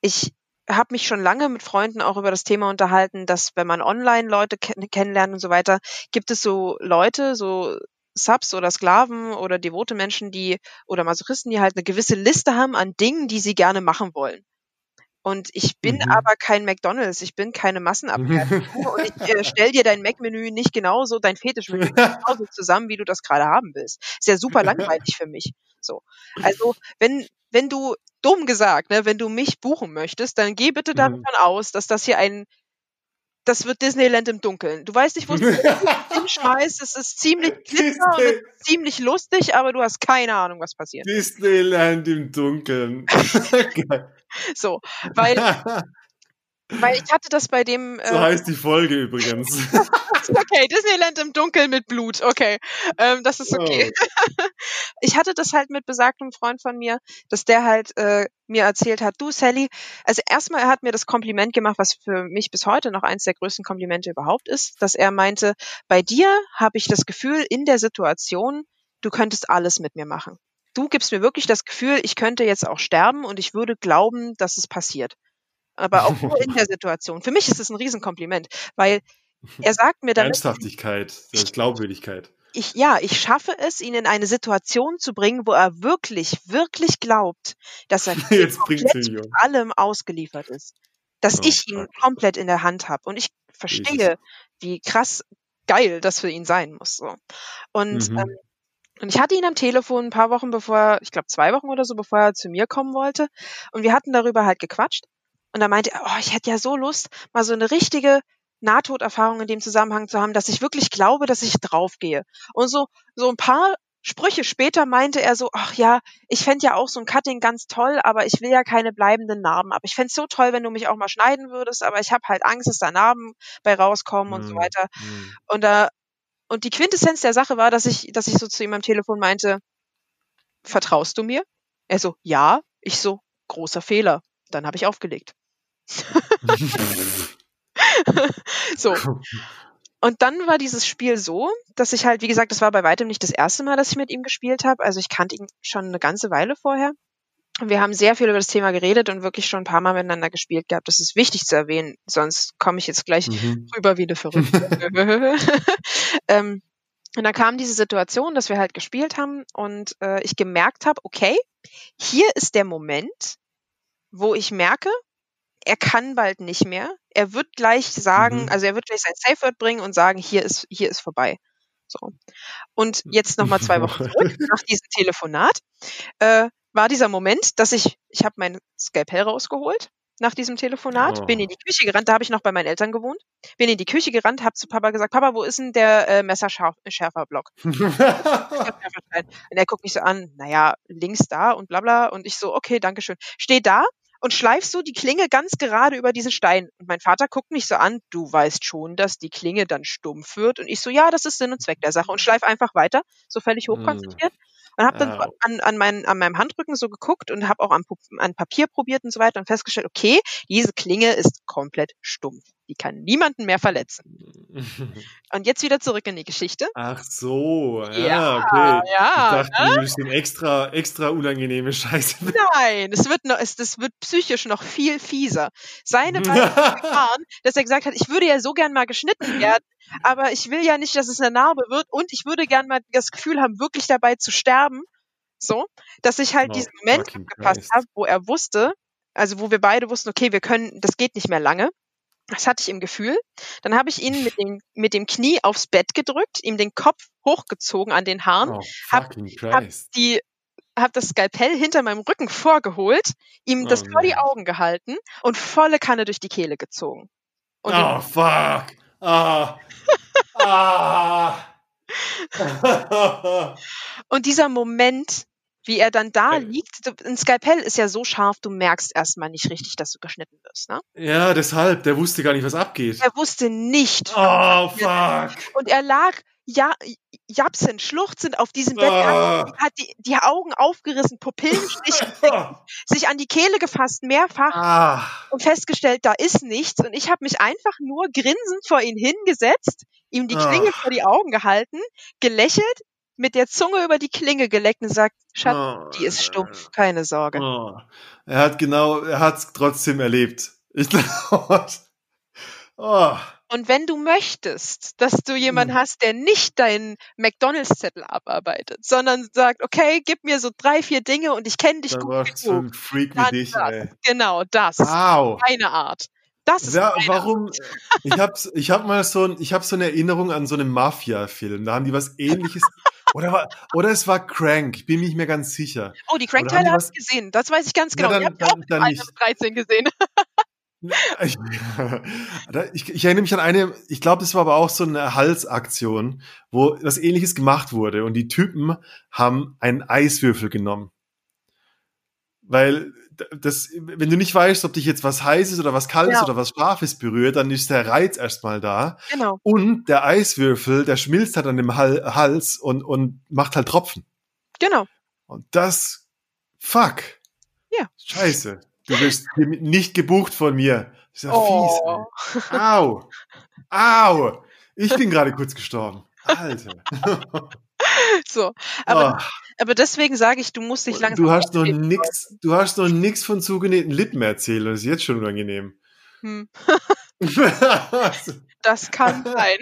ich habe mich schon lange mit Freunden auch über das Thema unterhalten, dass wenn man online Leute ken kennenlernt und so weiter, gibt es so Leute, so Subs oder Sklaven oder devote Menschen, die oder Masochisten, die halt eine gewisse Liste haben an Dingen, die sie gerne machen wollen. Und ich bin Mhm. aber kein McDonald's, ich bin keine Massenabfertigung und ich äh, stell dir dein Mac-Menü nicht genauso, dein Fetischmenü nicht genauso zusammen, wie du das gerade haben willst. Ist ja super langweilig für mich. So. Also, wenn, wenn du, dumm gesagt, ne, wenn du mich buchen möchtest, dann geh bitte Mhm. davon aus, dass das hier ein, das wird Disneyland im Dunkeln. Du weißt nicht, wo es hinschmeißt, es ist ziemlich glitzer und es ist ziemlich lustig, aber du hast keine Ahnung, was passiert. Disneyland im Dunkeln. So, weil, weil ich hatte das bei dem, so äh, heißt die Folge übrigens. okay, Disneyland im Dunkeln mit Blut, okay, ähm, das ist okay. ich hatte das halt mit besagtem Freund von mir, dass der halt äh, mir erzählt hat, du Sally, also erstmal er hat mir das Kompliment gemacht, was für mich bis heute noch eins der größten Komplimente überhaupt ist, dass er meinte, bei dir habe ich das Gefühl in der Situation, du könntest alles mit mir machen. Du gibst mir wirklich das Gefühl, ich könnte jetzt auch sterben und ich würde glauben, dass es passiert. Aber auch nur in der Situation. Für mich ist es ein Riesenkompliment, weil er sagt mir damit, Ernsthaftigkeit, ist Glaubwürdigkeit. ich, ja, ich schaffe es, ihn in eine Situation zu bringen, wo er wirklich, wirklich glaubt, dass er Jetzt komplett mit allem ausgeliefert ist. Dass Oh, ich ihn fuck. komplett in der Hand habe. Und ich verstehe, wie krass geil das für ihn sein muss. So. Und, Mhm. ähm, und ich hatte ihn am Telefon ein paar Wochen bevor, ich glaube zwei Wochen oder so, bevor er zu mir kommen wollte. Und wir hatten darüber halt gequatscht. Und da meinte er, oh, ich hätte ja so Lust, mal so eine richtige Nahtoderfahrung in dem Zusammenhang zu haben, dass ich wirklich glaube, dass ich draufgehe. Und so, so ein paar Sprüche später meinte er so, ach ja, ich fänd ja auch so ein Cutting ganz toll, aber ich will ja keine bleibenden Narben. Aber ich fänd's so toll, wenn du mich auch mal schneiden würdest, aber ich habe halt Angst, dass da Narben bei rauskommen und so Mhm. weiter. Mhm. Und da, und die Quintessenz der Sache war, dass ich, dass ich so zu ihm am Telefon meinte, vertraust du mir? Er so, ja. Ich so, großer Fehler. Dann habe ich aufgelegt. so. Und dann war dieses Spiel so, dass ich halt, wie gesagt, das war bei weitem nicht das erste Mal, dass ich mit ihm gespielt habe. Also ich kannte ihn schon eine ganze Weile vorher. Und wir haben sehr viel über das Thema geredet und wirklich schon ein paar Mal miteinander gespielt gehabt. Das ist wichtig zu erwähnen, sonst komme ich jetzt gleich Mhm. rüber wie eine Verrückte. ähm, und dann kam diese Situation, dass wir halt gespielt haben und äh, ich gemerkt habe, okay, hier ist der Moment, wo ich merke, er kann bald nicht mehr. Er wird gleich sagen, Mhm. also er wird gleich sein Safe Word bringen und sagen, hier ist, hier ist vorbei. So. Und jetzt nochmal zwei Wochen zurück, nach diesem Telefonat, äh, war dieser Moment, dass ich, ich habe mein Skalpell rausgeholt nach diesem Telefonat, Oh. bin in die Küche gerannt, da habe ich noch bei meinen Eltern gewohnt, bin in die Küche gerannt, habe zu Papa gesagt, Papa, wo ist denn der äh, Messerschärferblock? Und er guckt mich so an, naja, links da und bla bla. Und ich so, okay, danke schön. Steh da und schleif so die Klinge ganz gerade über diesen Stein. Und mein Vater guckt mich so an, du weißt schon, dass die Klinge dann stumpf wird. Und ich so, ja, das ist Sinn und Zweck der Sache. Und schleif einfach weiter, so völlig Mm. hochkonzentriert. Und habe dann so Au. an, an, mein, an meinem Handrücken so geguckt und habe auch an, an Papier probiert und so weiter und festgestellt, okay, diese Klinge ist komplett stumpf. Die kann niemanden mehr verletzen. Und jetzt wieder zurück in die Geschichte. Ach so, ja, Ja, okay. ja, ich dachte, du bist in extra, extra unangenehme Scheiße. Nein, es wird noch, es, das wird psychisch noch viel fieser. Seine beiden Gefahren, dass er gesagt hat, ich würde ja so gern mal geschnitten werden, aber ich will ja nicht, dass es eine Narbe wird und ich würde gern mal das Gefühl haben, wirklich dabei zu sterben. So, dass ich halt Oh, diesen Moment abgepasst habe, wo er wusste, also wo wir beide wussten, okay, wir können, das geht nicht mehr lange. Das hatte ich im Gefühl. Dann habe ich ihn mit dem, mit dem Knie aufs Bett gedrückt, ihm den Kopf hochgezogen an den Haaren, Oh, hab- hab die hab das Skalpell hinter meinem Rücken vorgeholt, ihm Oh das vor die. Augen gehalten und volle Kanne durch die Kehle gezogen. Und Oh, fuck. Ah. Ah. Und dieser Moment, wie er dann da liegt, ein Skalpell ist ja so scharf, du merkst erstmal nicht richtig, dass du geschnitten wirst. Ne? ja, deshalb, der wusste gar nicht, was abgeht. Er wusste nicht. Oh, fuck. Und er lag ja, japsend, schluchzend auf diesem Bett, Ah. hat, hat die, die Augen aufgerissen, Pupillenstich, sich an die Kehle gefasst, mehrfach Ah. und festgestellt, da ist nichts. Und ich habe mich einfach nur grinsend vor ihn hingesetzt, ihm die Klinge Ah. vor die Augen gehalten, gelächelt, mit der Zunge über die Klinge geleckt und sagt, Schatz, Oh, die ist stumpf, keine Sorge. Oh. Er hat genau, er hat es trotzdem erlebt. Ich glaube. Oh. Und wenn du möchtest, dass du jemanden Hm. hast, der nicht deinen McDonalds-Zettel abarbeitet, sondern sagt, okay, gib mir so drei, vier Dinge und ich kenne dich Dann gut warst genug. ein Freak wie dich, das. ey. Genau, das. Au. Meine Art. Das ist meine warum? Ich habe ich hab mal so, ein, ich hab so eine Erinnerung an so einen Mafia-Film. Da haben die was ähnliches. Oder, war- oder es war Crank. Ich bin mir nicht mehr ganz sicher. Oh, die Crank-Teile habe ich gesehen. Das weiß ich ganz Na, genau. dann- die habe ich auch mit dann 1 nicht. bis 13 gesehen. Ich, ich, ich erinnere mich an eine, ich glaube, das war aber auch so eine Halsaktion, wo was ähnliches gemacht wurde und die Typen haben einen Eiswürfel genommen. Weil das, wenn du nicht weißt, ob dich jetzt was Heißes oder was Kaltes Ja. oder was Scharfes berührt, dann ist der Reiz erstmal da. Genau. Und der Eiswürfel, der schmilzt halt an dem Hal Hals und, und macht halt Tropfen. Genau. Und das, fuck. Ja. Scheiße. Du wirst nicht gebucht von mir. Das ist ja Oh. fies. Ey. Au. Au. Ich bin gerade kurz gestorben. Alter. So. Aber, Ah, aber deswegen sage ich, du musst dich langsam. du hast noch nix, du hast noch nix von zugenähten Lippen erzählt. Das ist jetzt schon unangenehm. Hm, das kann sein.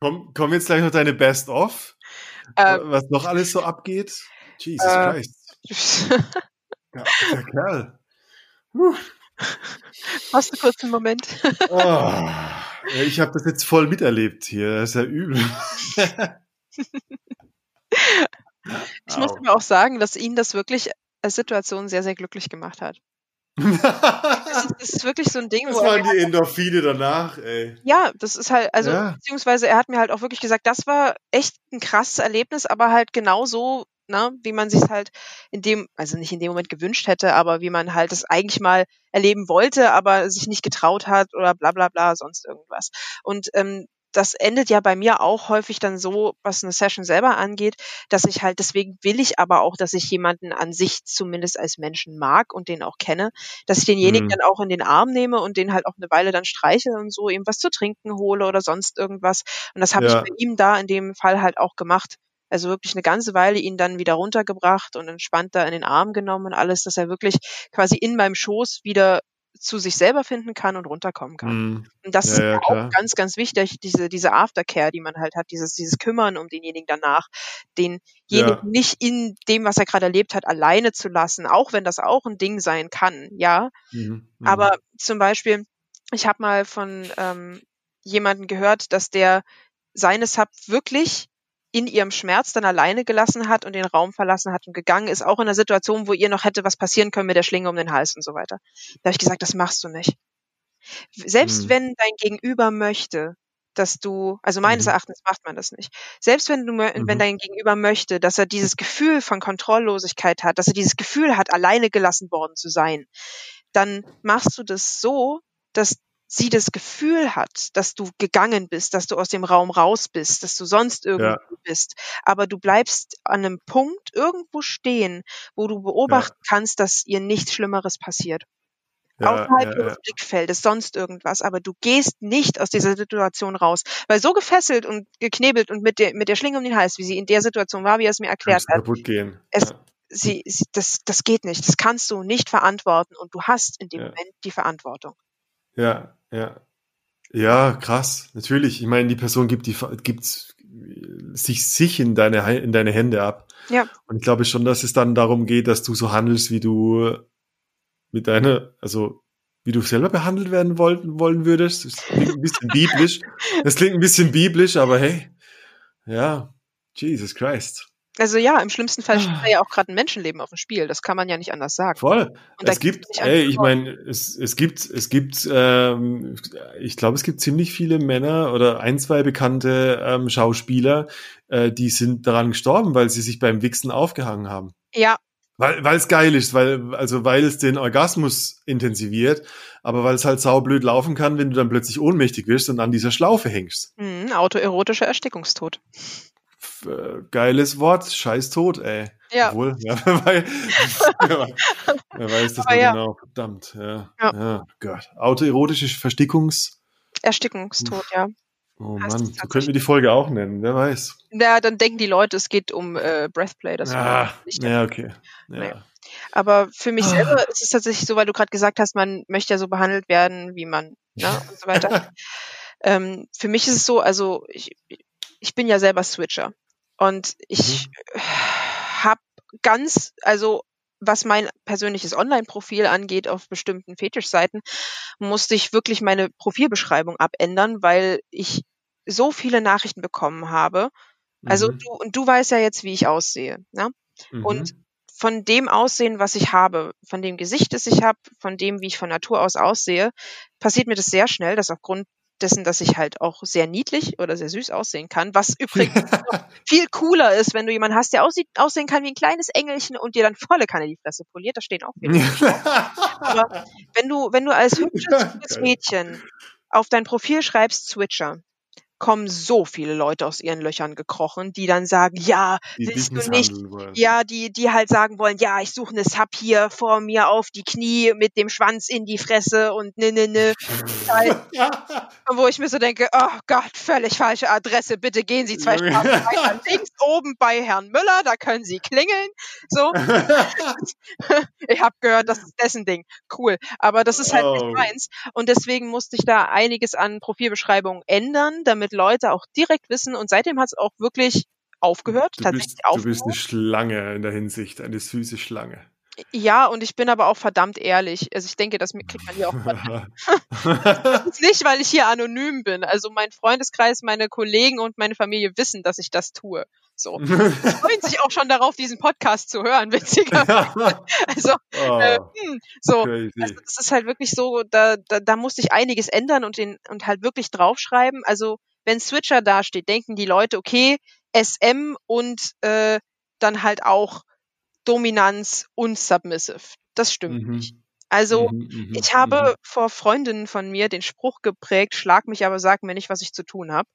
komm, komm jetzt gleich noch deine Best-of. Ähm, was noch alles so abgeht. Jesus Äh. Christ. Ja, der Kerl. Puh. Hast du kurz einen Moment? Oh, ich habe das jetzt voll miterlebt hier. Das ist ja übel. Ich muss aber auch sagen, dass ihn das wirklich als Situation sehr, sehr glücklich gemacht hat. Das ist, das ist wirklich so ein Ding, Das wo waren die Endorphine danach, ey. Ja, das ist halt, also Ja. beziehungsweise er hat mir halt auch wirklich gesagt, das war echt ein krasses Erlebnis, aber halt genau so, ne, wie man sich halt in dem, also nicht in dem Moment gewünscht hätte, aber wie man halt es eigentlich mal erleben wollte, aber sich nicht getraut hat oder bla bla bla, sonst irgendwas. Und ähm, das endet ja bei mir auch häufig dann so, was eine Session selber angeht, dass ich halt, deswegen will ich aber auch, dass ich jemanden an sich zumindest als Menschen mag und den auch kenne, dass ich denjenigen Mhm. dann auch in den Arm nehme und den halt auch eine Weile dann streichel und so, ihm was zu trinken hole oder sonst irgendwas. Und das habe Ja. ich bei ihm da in dem Fall halt auch gemacht. Also wirklich eine ganze Weile ihn dann wieder runtergebracht und entspannt da in den Arm genommen und alles, dass er wirklich quasi in meinem Schoß wieder zu sich selber finden kann und runterkommen kann. Hm. Und das Ja, ist ja, auch klar. ganz, ganz wichtig, diese, diese Aftercare, die man halt hat, dieses, dieses Kümmern um denjenigen danach, denjenigen Ja. nicht in dem, was er gerade erlebt hat, alleine zu lassen, auch wenn das auch ein Ding sein kann, ja. Mhm. Mhm. Aber zum Beispiel, ich habe mal von ähm, jemanden gehört, dass der seine Sub wirklich in ihrem Schmerz dann alleine gelassen hat und den Raum verlassen hat und gegangen ist, auch in einer Situation, wo ihr noch hätte was passieren können mit der Schlinge um den Hals und so weiter. Da habe ich gesagt, das machst du nicht. Selbst Hm. wenn dein Gegenüber möchte, dass du, also meines Mhm. Erachtens macht man das nicht. Selbst wenn du, mö- wenn Mhm. dein Gegenüber möchte, dass er dieses Gefühl von Kontrolllosigkeit hat, dass er dieses Gefühl hat, alleine gelassen worden zu sein, dann machst du das so, dass sie das Gefühl hat, dass du gegangen bist, dass du aus dem Raum raus bist, dass du sonst irgendwo bist. Aber du bleibst an einem Punkt irgendwo stehen, wo du beobachten kannst, dass ihr nichts Schlimmeres passiert. ja, Außerhalb ja, ihres ja. Blickfeldes, sonst irgendwas. Aber du gehst nicht aus dieser Situation raus. Weil so gefesselt und geknebelt und mit der, mit der Schlinge um den Hals, wie sie in der Situation war, wie er es mir erklärt hat. Es- ja. sie, sie, das, das geht nicht. Das kannst du nicht verantworten und du hast in dem Ja. Moment die Verantwortung. Ja, ja. Ja, krass. Natürlich. Ich meine, die Person gibt die gibt sich sich in deine in deine Hände ab. Ja. Und ich glaube schon, dass es dann darum geht, dass du so handelst, wie du mit deiner, also wie du selber behandelt werden wollten, wollen würdest. Das klingt ein bisschen biblisch. Das klingt ein bisschen biblisch, aber hey, ja, Jesus Christ. Also ja, im schlimmsten Fall steht da ja auch gerade ein Menschenleben auf dem Spiel. Das kann man ja nicht anders sagen. Voll. Und Es gibt, ey, ich meine, es, es gibt, es gibt, ähm, ich glaube, es gibt ziemlich viele Männer oder ein, zwei bekannte ähm, Schauspieler, äh, die sind daran gestorben, weil sie sich beim Wichsen aufgehangen haben. Ja, Weil weil es geil ist, weil also weil es den Orgasmus intensiviert, aber weil es halt saublöd laufen kann, wenn du dann plötzlich ohnmächtig wirst und an dieser Schlaufe hängst. mh, autoerotischer Erstickungstod. Äh, Geiles Wort, scheiß tot, ey. Ja. Obwohl, ja, wer, weiß, wer weiß das ja. genau, verdammt, ja. Ja. ja. Gott. Autoerotische Verstickungs... Erstickungstod, ja. Oh Heißt Mann, so könnten wir die Folge auch nennen, wer weiß. Ja, dann denken die Leute, es geht um äh, Breathplay. Das ah, nicht ja, okay. Ja. Naja. Aber für mich Ah. selber ist es tatsächlich so, weil du gerade gesagt hast, man möchte ja so behandelt werden, wie man, ne, und so weiter. ähm, für mich ist es so, also ich, ich bin ja selber Switcher und ich Mhm. habe ganz, also was mein persönliches Online-Profil angeht auf bestimmten Fetischseiten, musste ich wirklich meine Profilbeschreibung abändern, weil ich so viele Nachrichten bekommen habe. Also Mhm. du und du weißt ja jetzt, wie ich aussehe, ne? Mhm. Und von dem Aussehen, was ich habe, von dem Gesicht, das ich habe, von dem, wie ich von Natur aus aussehe, passiert mir das sehr schnell, dass aufgrund dessen, dass ich halt auch sehr niedlich oder sehr süß aussehen kann, was übrigens viel cooler ist, wenn du jemanden hast, der aussieht, aussehen kann wie ein kleines Engelchen und dir dann volle Kanne die Fresse poliert, da stehen auch viele. Aber wenn du, wenn du als hübsches. Mädchen auf dein Profil schreibst Switcher, kommen so viele Leute aus ihren Löchern gekrochen, die dann sagen, ja, die willst du nicht, ja, die, die halt sagen wollen, ja, ich suche eine Sub hier vor mir auf die Knie mit dem Schwanz in die Fresse und ne, ne, ne. Und wo ich mir so denke, oh Gott, völlig falsche Adresse, bitte gehen Sie zwei. Straßen weiter links oben bei Herrn Müller, da können Sie klingeln. So, ich habe gehört, das ist dessen Ding. Cool. Aber das ist halt Oh. nicht meins. Und deswegen musste ich da einiges an Profilbeschreibungen ändern, damit Leute auch direkt wissen. Und seitdem hat es auch wirklich aufgehört, Du tatsächlich bist, du bist aufgehört. eine Schlange in der Hinsicht, eine süße Schlange. Ja, und ich bin aber auch verdammt ehrlich. Also ich denke, das kriegt man hier auch ist nicht, weil ich hier anonym bin. Also mein Freundeskreis, meine Kollegen und meine Familie wissen, dass ich das tue. So. Die freuen sich auch schon darauf, diesen Podcast zu hören, witziger. Also, äh, oh, hm, so. crazy. Also das ist halt wirklich so, da, da, da musste ich einiges ändern und den und halt wirklich draufschreiben. Also wenn Switcher dasteht, denken die Leute, okay, SM und äh, dann halt auch Dominanz und Submissive. Das stimmt Mhm. nicht. Also Mhm, mhm, ich habe vor Freundinnen von mir den Spruch geprägt, schlag mich, aber sag mir nicht, was ich zu tun habe.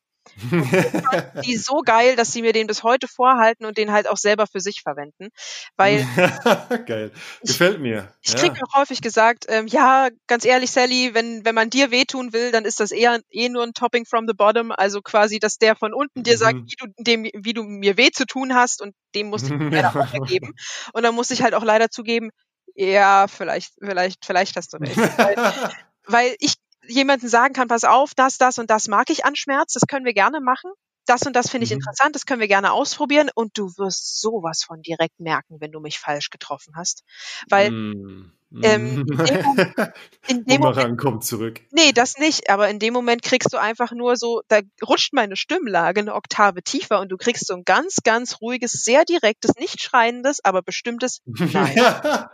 Die so geil, dass sie mir den bis heute vorhalten und den halt auch selber für sich verwenden. Weil Geil. Gefällt mir. ich ja. krieg auch häufig gesagt, ähm, ja, ganz ehrlich, Sally, wenn, wenn man dir wehtun will, dann ist das eher eh nur ein Topping from the bottom. Also quasi, dass der von unten dir sagt, Mhm. wie du, dem, wie du mir weh zu tun hast und dem muss ich leider auch ergeben. Und dann muss ich halt auch leider zugeben, ja, vielleicht, vielleicht, vielleicht hast du recht. Weil, weil ich jemanden sagen kann, pass auf, das, das und das mag ich an Schmerz, das können wir gerne machen. Das und das finde ich Mhm. interessant, das können wir gerne ausprobieren und du wirst sowas von direkt merken, wenn du mich falsch getroffen hast. Weil Mm. ähm, in dem Moment- in dem Moment, kommt zurück. nee, das nicht, aber in dem Moment kriegst du einfach nur so, da rutscht meine Stimmlage eine Oktave tiefer und du kriegst so ein ganz, ganz ruhiges, sehr direktes, nicht schreiendes, aber bestimmtes Nein.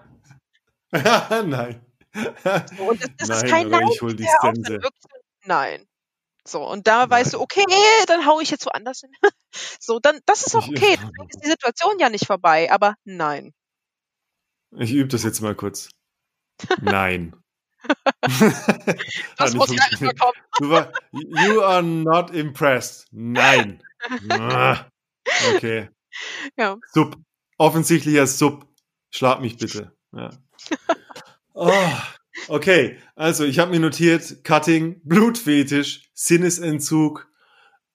Nein. So, Und das, das Nein, ist kein Nein, ich hol die ein Nein. So, und da weißt du, Nein. okay, dann hau ich jetzt woanders hin. So, dann, das ist auch okay. Dann ist die Situation ja nicht vorbei, aber nein. Ich übe das jetzt mal kurz. Nein. Das muss nicht ja erstmal funktioniert. kommen. You are not impressed. Nein. Ah, Okay. Ja. Sub. Offensichtlicher Sub. Schlag mich bitte. Ja. Oh, okay, also ich habe mir notiert, Cutting, Blutfetisch, Sinnesentzug,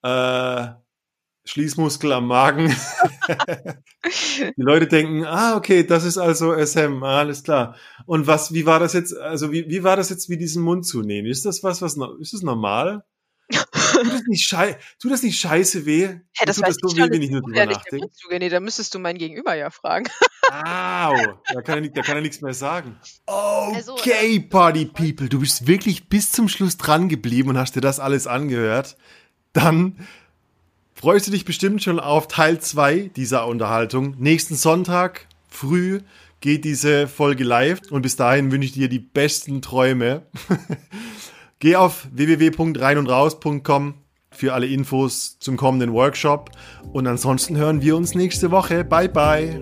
äh, Schließmuskel am Magen. Die Leute denken, ah, okay, das ist also SM, ah, alles klar. Und was, wie war das jetzt, also wie, wie war das jetzt wie diesen Mund zunähen? Ist das was, was, ist das normal? Tut das nicht, schei tut das nicht scheiße weh? Hä, das tut das so ich weh, wenn nicht. ich nur Du drüber nachdenke? Nee, da müsstest du mein Gegenüber ja fragen. Au, da kann er, da kann er nichts mehr sagen. Also, Okay, Party People, du bist wirklich bis zum Schluss dran geblieben und hast dir das alles angehört. Dann freust du dich bestimmt schon auf Teil 2 dieser Unterhaltung. Nächsten Sonntag früh geht diese Folge live und bis dahin wünsche ich dir die besten Träume. Geh auf www.reinundraus.com für alle Infos zum kommenden Workshop und ansonsten hören wir uns nächste Woche. Bye bye.